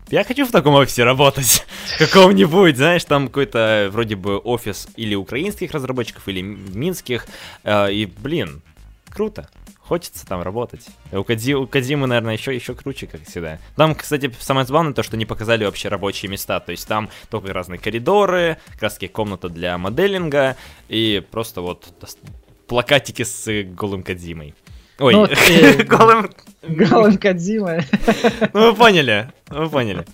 я хочу в таком офисе работать. (laughs) Каком-нибудь, знаешь, там какой-то вроде бы офис или украинских разработчиков, или минских. Э, и, блин, круто. Хочется там работать. У, Кадзи, у Кадзимы, наверное, еще, еще круче, как всегда. Там, кстати, самое забавное то, что не показали вообще рабочие места. То есть там только разные коридоры, как раз комната для моделинга и просто вот плакатики с голым Кадзимой. Ой, ну, (laughs) э, голым... Голым Кадзимой. (laughs) Ну, вы поняли, вы поняли.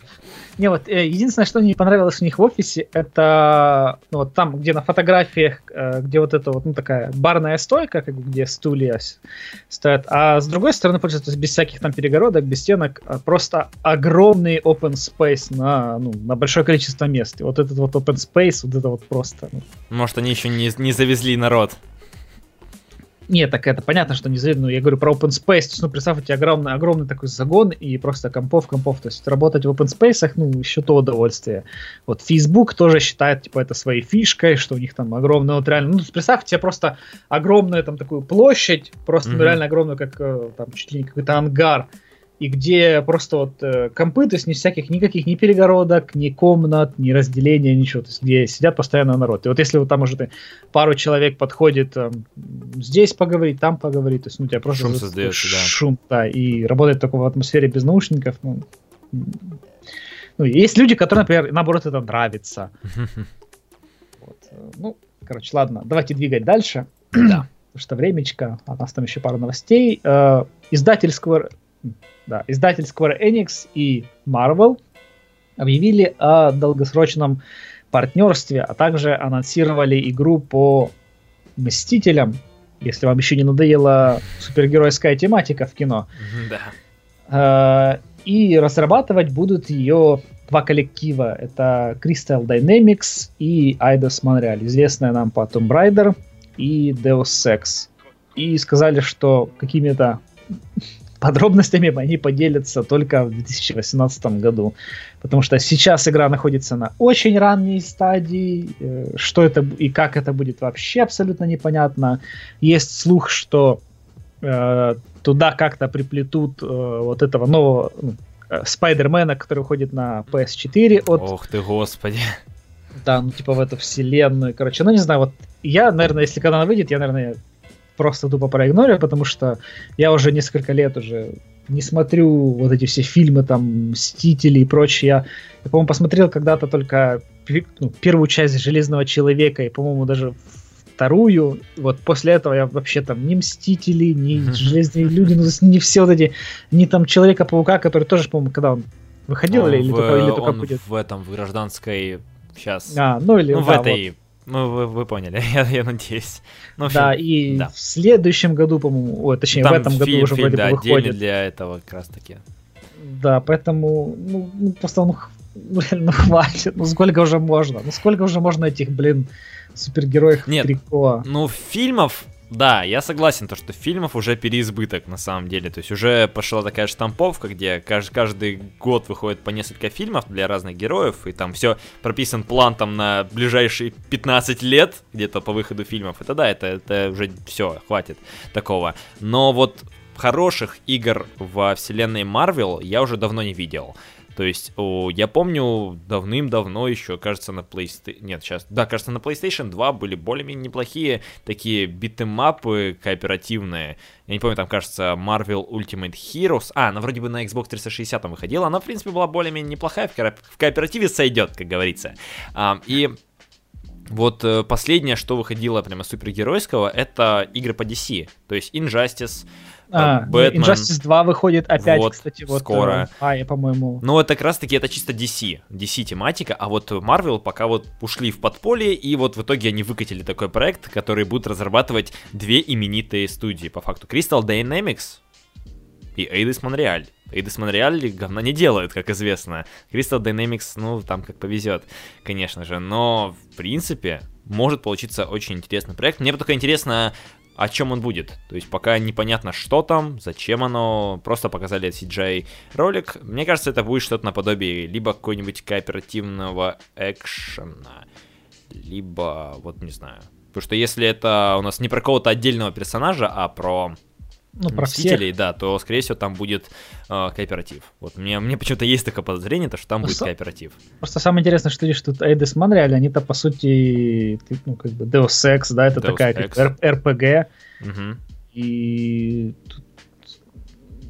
Не, вот э, единственное, что мне понравилось у них в офисе, это ну, вот там, где на фотографиях, э, где вот эта вот ну, такая барная стойка, как бы, где стулья стоят, а с другой стороны, получается, без всяких там перегородок, без стенок, а просто огромный open space на, ну, на большое количество мест. И вот этот вот open space, вот это вот просто... Ну... Может, они еще не, не завезли народ. Нет, так это понятно, что не завидно. Я говорю про open space. То есть, ну, представьте, огромный, огромный такой загон и просто компов, компов. То есть работать в open space, ну, еще то удовольствие. Вот Facebook тоже считает, типа, это своей фишкой, что у них там огромная, вот реально, ну, представьте себе просто огромную там такую площадь, просто mm-hmm. ну, реально огромную, как э, там чуть ли не какой-то ангар и где просто вот э, компы, то есть ни всяких никаких ни перегородок, ни комнат, ни разделения, ничего, то есть где сидят постоянно народ. И вот если вот там уже ты, пару человек подходит э, здесь поговорить, там поговорить, то есть ну, у тебя просто шум создается, да. Шум, да, и работать такой в атмосфере без наушников, ну, ну, есть люди, которым, например, наоборот, это нравится. (laughs) Вот. Э, ну, короче, ладно, давайте двигать дальше. Да. Потому что времечко, а у нас там еще пару новостей. Э, издательского да, издатель Square Enix и Marvel объявили о долгосрочном партнерстве, а также анонсировали игру по Мстителям, если вам еще не надоела супергеройская тематика в кино. Да. Э, и разрабатывать будут ее два коллектива. Это Crystal Dynamics и Eidos Montreal, известная нам по Tomb Raider и Deus Ex. И сказали, что какими-то подробностями (laughs) они поделятся только в 2018 году. Потому что сейчас игра находится на очень ранней стадии. Э, что это и как это будет вообще абсолютно непонятно. Есть слух, что э, туда как-то приплетут э, вот этого нового, ну, э, Спайдермена, который выходит на PS4 от... Ох ты, господи. Да, ну типа в эту вселенную, короче, ну не знаю, вот я, наверное, если когда она выйдет, я, наверное, просто тупо проигнорю, потому что я уже несколько лет уже не смотрю вот эти все фильмы, там, Мстители и прочее. Я, я по-моему, посмотрел когда-то только ну, первую часть Железного Человека и, по-моему, даже вторую. Вот после этого я вообще там ни Мстители, ни (laughs) Железные Люди, ну, не все вот эти, ни там Человека-паука, который тоже, по-моему, когда он выходил Он или, или в- только, или только он будет. в этом, в гражданской... Сейчас. А, ну или ну, в да, этой... Ну, вы, вы поняли, (laughs) я, я надеюсь. Ну, в общем, Да, и да. в следующем году, по-моему, ой, точнее, в там этом году фильм- уже фильм, вроде да, бы выходит. для этого как раз таки. Да, поэтому, ну, ну, просто, ну, х- ну, хватит, ну, сколько уже можно? Ну, сколько уже можно этих, блин, супергероев в Нет. трико? Ну, фильмов, да, я согласен, то, что фильмов уже переизбыток на самом деле. То есть уже пошла такая штамповка, где кажд- каждый год выходит по несколько фильмов для разных героев, и там все прописан план там на ближайшие 15 лет, где-то по выходу фильмов. Это да, это, это уже все, хватит такого. Но вот хороших игр во вселенной Марвел я уже давно не видел. То есть, о, я помню, давным-давно еще, кажется, на PlayStation... Нет, сейчас... Да, кажется, на PlayStation 2 были более-менее неплохие такие битэмапы кооперативные. Я не помню, там, кажется, Marvel Ultimate Heroes. А, она вроде бы на Xbox 360 выходила. Она, в принципе, была более-менее неплохая. В кооперативе сойдет, как говорится. А, и вот э, последнее, что выходило прямо супергеройского, это игры по DC. То есть Injustice, А, ну, Бэтмен. Injustice 2 выходит опять, Вот, кстати, вот скоро. э, в мае, по-моему. Ну, это как раз-таки это чисто DC, DC тематика, а вот Marvel пока вот ушли в подполье, и вот в итоге они выкатили такой проект, который будут разрабатывать две именитые студии, по факту. Crystal Dynamics и Eidos Montreal. Eidos Montreal говна не делают, как известно. Crystal Dynamics, ну, там как повезет, конечно же, но, в принципе, может получиться очень интересный проект. Мне только интересно, о чем он будет. То есть пока непонятно, что там, зачем оно. Просто показали CGI ролик. Мне кажется, это будет что-то наподобие либо какой-нибудь кооперативного экшена, либо, вот не знаю. Потому что если это у нас не про какого-то отдельного персонажа, а про Ну, про всех. Мстителей, да, то, скорее всего, там будет э, кооператив. Вот мне, мне почему-то есть такое подозрение, то, что там Ну, будет со- кооператив. Просто самое интересное, что видишь, тут Эйдес Монреаль, они-то, по сути, ну, как бы Deus Ex, да, это Deus такая Ex. как RPG, Мгм. и тут,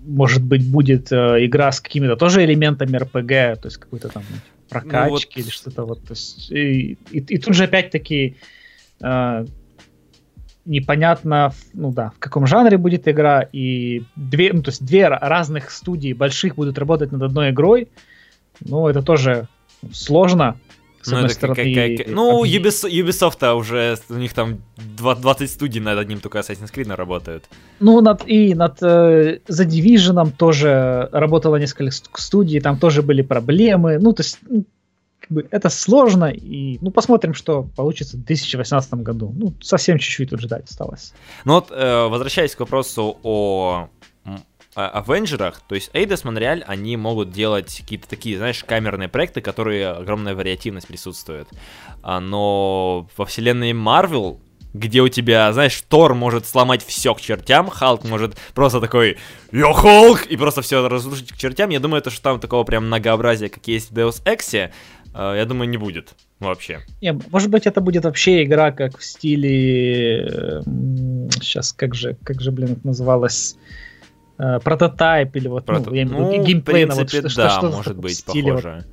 может быть, будет э, игра с какими-то тоже элементами RPG, то есть какой-то там прокачки Ну вот- или что-то вот. То есть, и, и- и тут же опять-таки э, непонятно, ну да, в каком жанре будет игра, и две, ну, то есть две ра- разных студии больших будут работать над одной игрой, ну, это тоже сложно, с Ну, одной это как- стороны. как- ну, объ- Ubis- Ubisoft уже, у них там два- 20 студий над одним только Assassin's Creed работают. Ну, над, и над э, The Division тоже работало несколько ст- студий, там тоже были проблемы. Ну, то есть, как бы это сложно, и ну, посмотрим, что получится в 2018 году. Ну, совсем чуть-чуть тут ждать осталось. Ну вот, э, возвращаясь к вопросу о Авенджерах, то есть Eidos Montreal, они могут делать какие-то такие, знаешь, камерные проекты, которые огромная вариативность присутствует. А, но во вселенной Marvel, где у тебя, знаешь, Тор может сломать все к чертям, Халк может просто такой «Йо, Халк!» и просто все разрушить к чертям, я думаю, то, что там такого прям многообразия, как есть в Deus Ex, я думаю, не будет вообще. Не, может быть, это будет вообще игра, как в стиле... сейчас, как же, как же, блин, это называлось? Э, прототайп или вот, Прото- ну, я имею в виду, ну, геймплей, в принципе, вот, что- да, что- что может быть, стиле вот. похоже.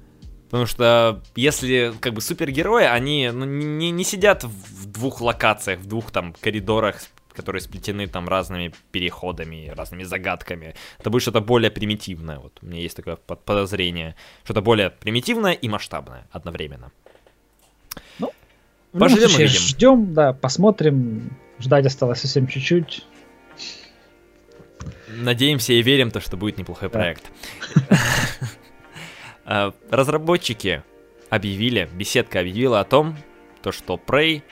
Потому что если как бы супергерои, они ну, не, не сидят в двух локациях, в двух там коридорах, которые сплетены там разными переходами, разными загадками. Это будет что-то более примитивное. Вот у меня есть такое под- подозрение. Что-то более примитивное и масштабное одновременно. Любом Поживем случае, увидим. Ждем, да, посмотрим. Ждать осталось совсем чуть-чуть. Надеемся и верим, то, что будет неплохой Да. проект. (laughs) А, Разработчики объявили, беседка объявила о том, то, что Prey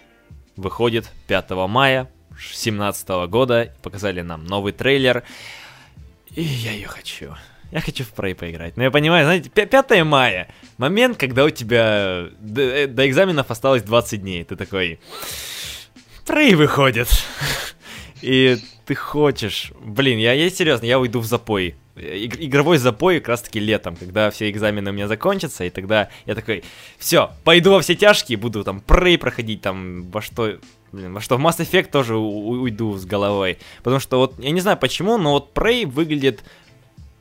выходит 5 мая 2017 года. Показали нам новый трейлер. И я ее хочу. Я хочу в Prey поиграть. Но я понимаю, знаете, пя- 5 мая. Момент, когда у тебя до, э, до экзаменов осталось 20 дней. Ты такой... Prey выходит. И ты хочешь... Блин, я, я серьезно, я уйду в запой. иг- игровой запой как раз-таки летом, когда все экзамены у меня закончатся, и тогда я такой, все, пойду во все тяжкие, буду там Prey проходить, там во что, блин, во что в Mass Effect тоже уйду с головой. Потому что вот, я не знаю почему, но вот Prey выглядит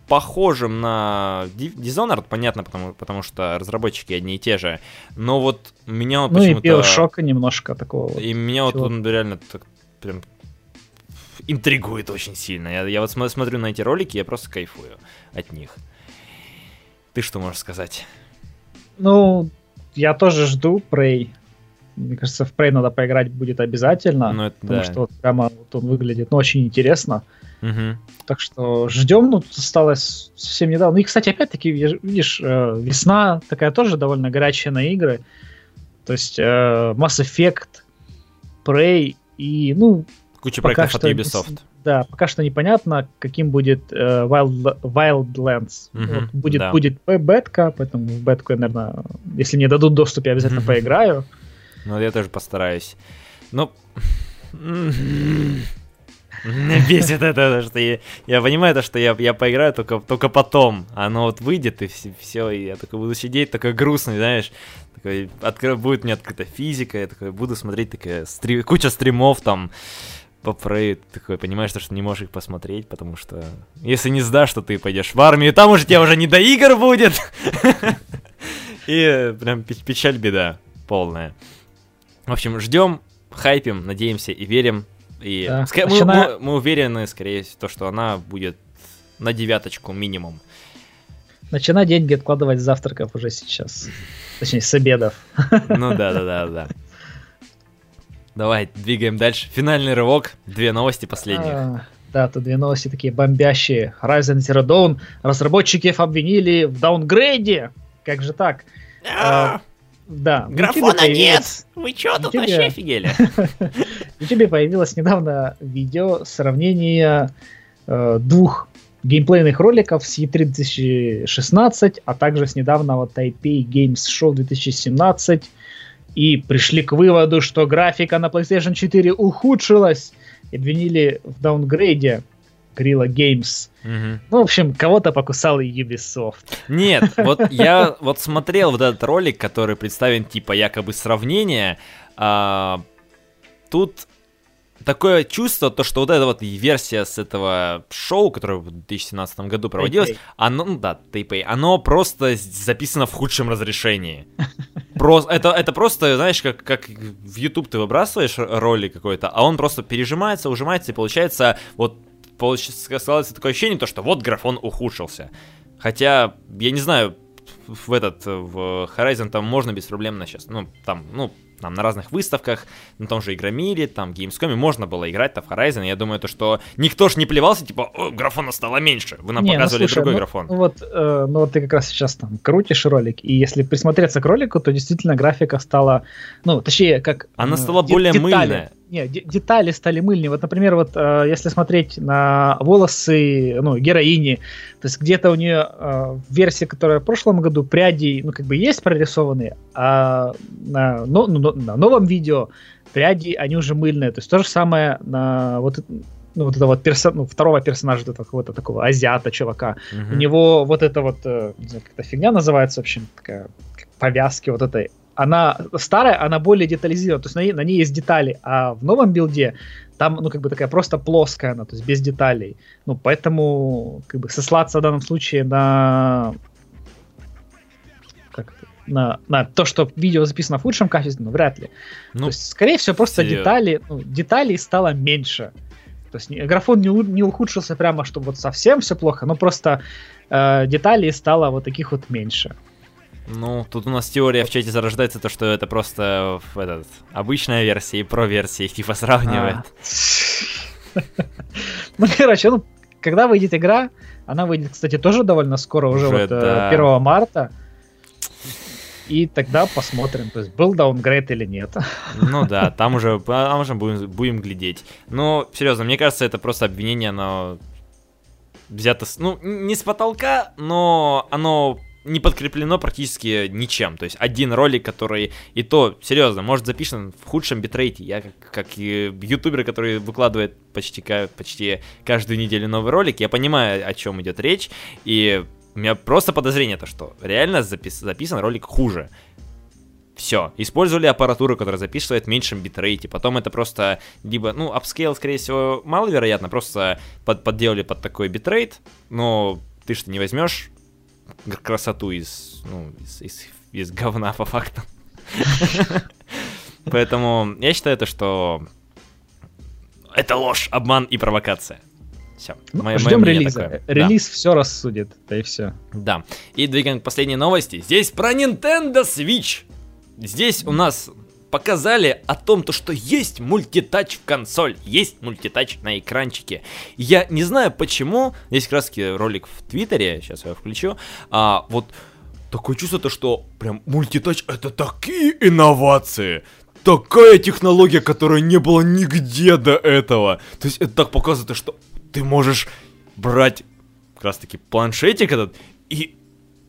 похожим на Dishonored, понятно, потому, потому что разработчики одни и те же. Но вот меня вот Ну и почему-то... Биошока немножко такого. вот. И меня вот чего. он реально так прям интригует очень сильно. Я, я вот смо- смотрю на эти ролики, я просто кайфую от них. Ты что можешь сказать? Ну, я тоже жду Prey. Мне кажется, в Prey надо поиграть будет обязательно. Ну, это потому да. что вот прямо вот он выглядит ну, очень интересно. Мгм. Так что ждем, ну, тут осталось совсем недавно. Ну и, кстати, опять-таки, видишь, э, весна такая тоже довольно горячая на игры. То есть э, Mass Effect, Prey и, ну, Куча проектов от что Ubisoft. да, пока что непонятно, каким будет э, Wild, Wildlands. Мгм, Вот будет, да. будет бетка, поэтому в бетку я, наверное, если мне дадут доступ, я обязательно Мгм. поиграю. Ну, я тоже постараюсь. Ну... (laughs) Меня бесит это, что я, я понимаю, то, что я, я поиграю только, только потом. Оно вот выйдет, и все, и я такой буду сидеть, такой грустный, знаешь. Такой, откры- будет мне открыта физика, я такой буду смотреть, такая, стри- куча стримов там по Prey, такой, понимаешь, то, что не можешь их посмотреть, потому что если не сдашь, то ты пойдешь в армию, там уже тебе уже не до игр будет. (laughs) И прям пе- печаль, беда полная. В общем, ждем, хайпим, надеемся и верим. И Да. ска- мы, мы- мы уверены, скорее всего, то, что она будет на девяточку минимум. Начинай деньги откладывать с завтраков уже сейчас. Точнее, с обедов. Ну да, да, да, да. Давай, двигаем дальше. Финальный рывок. Две новости последних. А, Да, тут две новости такие бомбящие. Horizon Zero Dawn. Разработчиков обвинили в даунгрейде. Как же так? Да. Графона YouTube появилось- Вы чё тут вообще офигели? (laughs) В YouTube появилось недавно видео сравнения э, двух геймплейных роликов с E3 2016, а также с недавнего Taipei Games Show 2017. И пришли к выводу, что графика на PlayStation 4 ухудшилась. И обвинили в даунгрейде Guerrilla Games. Мгм. Ну, в общем, кого-то покусал и Ubisoft. Нет, (laughs) вот я вот смотрел вот этот ролик, который представлен типа якобы сравнение. а, тут такое чувство, то, что вот эта вот версия с этого шоу, которое в 2017 году проводилось, оно, ну да, Taipei, оно просто записано в худшем разрешении. (laughs) Просто, это, это просто, знаешь, как, как в YouTube ты выбрасываешь ролик какой-то, а он просто пережимается, ужимается, и получается, вот, складывается такое ощущение, то, что вот графон ухудшился. Хотя, я не знаю, в этот, в Horizon там можно беспроблемно сейчас, ну, там, ну, там на разных выставках, на том же Игромире, там, Gamescom, можно было играть-то в Horizon, я думаю, то, что никто ж не плевался, типа, «О, графона стало меньше, вы нам Не, ну, показывали слушай, другой ну, графон. Ну вот, э, ну вот ты как раз сейчас там крутишь ролик, и если присмотреться к ролику, то действительно графика стала, ну, точнее, как... Она стала более детали. мыльная. Не, де- детали стали мыльнее. Вот, например, вот э, если смотреть на волосы, ну, героини, то есть где-то у нее э, в версии, которая в прошлом году, пряди, ну, как бы есть прорисованные, а на, но- ну, на новом видео пряди, они уже мыльные. То есть то же самое на вот ну, вот это вот персо... ну, второго персонажа, вот этого какого-то такого азиата чувака. Мгм. У него вот эта вот, э, не знаю, как эта фигня называется, в общем, такая повязки вот этой. Она старая, она более детализирована, то есть на ней, на ней есть детали, а в новом билде там, ну, как бы такая просто плоская она, то есть без деталей. Ну, поэтому, как бы, сослаться в данном случае на как это? на, на то, что видео записано в худшем качестве, ну, вряд ли. Ну, то есть, скорее всего, просто серьезно. детали, ну, деталей стало меньше. То есть графон не, не ухудшился прямо, чтобы вот совсем все плохо, но просто э, деталей стало вот таких вот меньше. Ну, тут у нас теория в чате зарождается, то, что это просто этот, обычная версия и про-версия их типа сравнивает. А. (laughs) Ну, короче, ну, когда выйдет игра, она выйдет, кстати, тоже довольно скоро, уже, Уже, вот э, да. 1 марта. И тогда посмотрим, то есть был даунгрейд или нет. (laughs) Ну да, там уже, там уже будем, будем глядеть. Но, серьезно, мне кажется, это просто обвинение, оно взято, с- ну, не с потолка, но оно не подкреплено практически ничем. То есть один ролик, который и то, серьезно, может записан в худшем битрейте. Я как, как и ютуберы, которые выкладывают почти, почти каждую неделю новый ролик, я понимаю, о чем идет речь, и у меня просто подозрение то, что реально запис, записан ролик хуже. Все. Использовали аппаратуру, которая записывает в меньшем битрейте. Потом это просто либо, ну, upscale, скорее всего, маловероятно, просто под, подделали под такой битрейт, но ты что не возьмешь красоту из, ну, из, из, из говна по факту. (laughs) Поэтому я считаю это, что это ложь, обман и провокация. Все. Ну, мое, ждем мое релиза. Такое. Релиз да. все рассудит, да и все. Да. И двигаем к последней новости. Здесь про Nintendo Switch. Здесь у нас показали о том, то, что есть мультитач в консоль, есть мультитач на экранчике. Я не знаю почему, здесь раз ролик в Твиттере, сейчас я включу, а вот такое чувство, то, что прям мультитач это такие инновации, такая технология, которая не было нигде до этого. То есть это так показывает, что ты можешь брать как раз таки планшетик этот и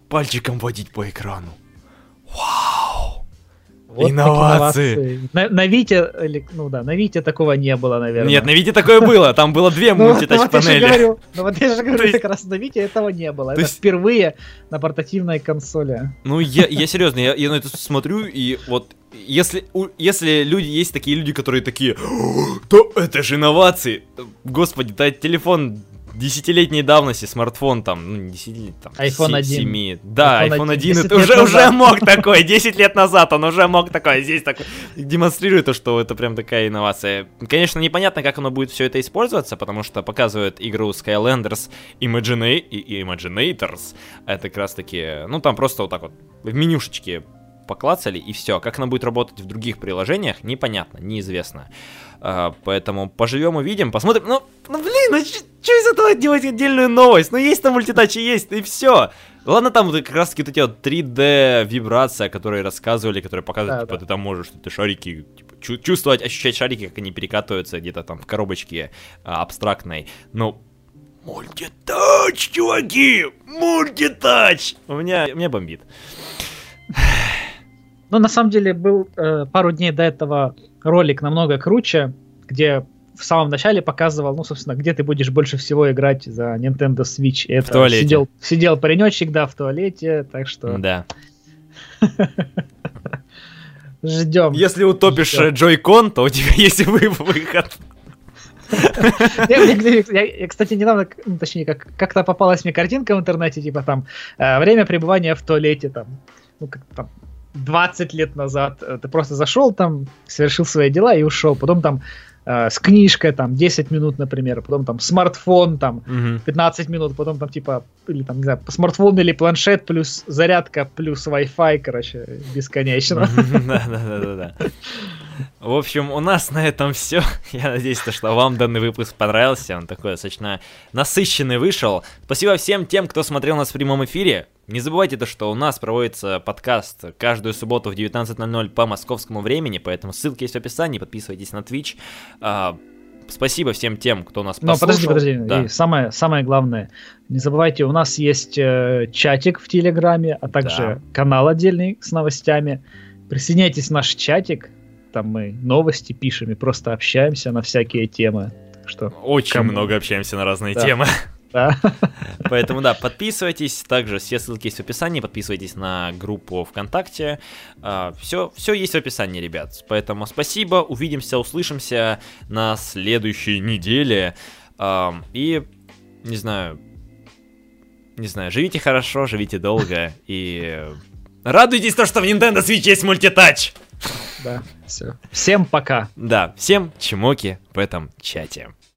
пальчиком водить по экрану. Вау! Вот инновации. На, на Вите, ну да, на Вите такого не было, наверное. Нет, на Вите такое было, там было две (laughs) ну, мультитач-панели. Ну вот я же говорю, (laughs) как раз на Вите этого не было. Это впервые на портативной консоли. Ну я, серьезно, я, на это смотрю, и вот если, если люди, есть такие люди, которые такие, то это же инновации. Господи, да телефон десятилетней давности смартфон там, ну не десятилетний, там, iPhone 1. 7. Да, iPhone, iPhone 1, это уже, уже мог такой, 10 лет назад он уже мог такой, здесь такой, демонстрирует то, что это прям такая инновация. Конечно, непонятно, как оно будет все это использоваться, потому что показывают игру Skylanders Imagina... и Imaginators, это как раз таки, ну там просто вот так вот в менюшечке поклацали, и все. Как она будет работать в других приложениях, непонятно, неизвестно. Uh, поэтому поживем увидим, посмотрим. Ну, ну блин, ну что из этого делать отдельную новость? Ну есть там мультитачи, есть, и все. Ладно, там вот как раз таки вот эти вот 3D вибрация, которые рассказывали, которые показывают, да, типа, да. ты там можешь ты шарики, типа, чувствовать, ощущать шарики, как они перекатываются где-то там в коробочке а, абстрактной. Но мультитач, чуваки, мультитач! У меня, меня бомбит. Ну, на самом деле, был э, пару дней до этого ролик намного круче, где в самом начале показывал, ну, собственно, где ты будешь больше всего играть за Nintendo Switch. И это в туалете. Сидел, сидел паренечек, да, в туалете, так что... Да. (laughs) Ждем. Если утопишь Joy-Con, то у тебя (laughs) есть выход. (laughs) Я, кстати, недавно, ну, точнее, как, как-то попалась мне картинка в интернете, типа там, э, время пребывания в туалете, там, ну, как там, 20 лет назад э, ты просто зашел там, совершил свои дела и ушел. Потом там э, с книжкой там 10 минут, например, потом там смартфон там угу. 15 минут, потом там типа, или там, не знаю, смартфон или планшет плюс зарядка плюс Wi-Fi, короче, бесконечно. Да-да-да-да. (laughs) (laughs) В общем, у нас на этом все. (laughs) Я надеюсь, что вам данный выпуск понравился. Он такой достаточно насыщенный вышел. Спасибо всем тем, кто смотрел нас в прямом эфире. Не забывайте то, что у нас проводится подкаст каждую субботу в 19.00 по московскому времени, поэтому ссылки есть в описании, подписывайтесь на Twitch. А, спасибо всем тем, кто нас послушал. Но подожди, подожди, да. И самое, самое главное, не забывайте, у нас есть э, чатик в Телеграме, а также да. канал отдельный с новостями. Присоединяйтесь в наш чатик, там мы новости пишем и просто общаемся на всякие темы. Что Очень кому... много общаемся на разные да. темы. Да. (laughs) Поэтому да, подписывайтесь. Также все ссылки есть в описании. Подписывайтесь на группу ВКонтакте. Все, а, все есть в описании, ребят. Поэтому спасибо. Увидимся, услышимся на следующей неделе. И не знаю, не знаю, живите хорошо, живите долго и радуйтесь то, что в Nintendo Switch есть мультитач. Да, все. Всем пока. Да, всем чмоки в этом чате.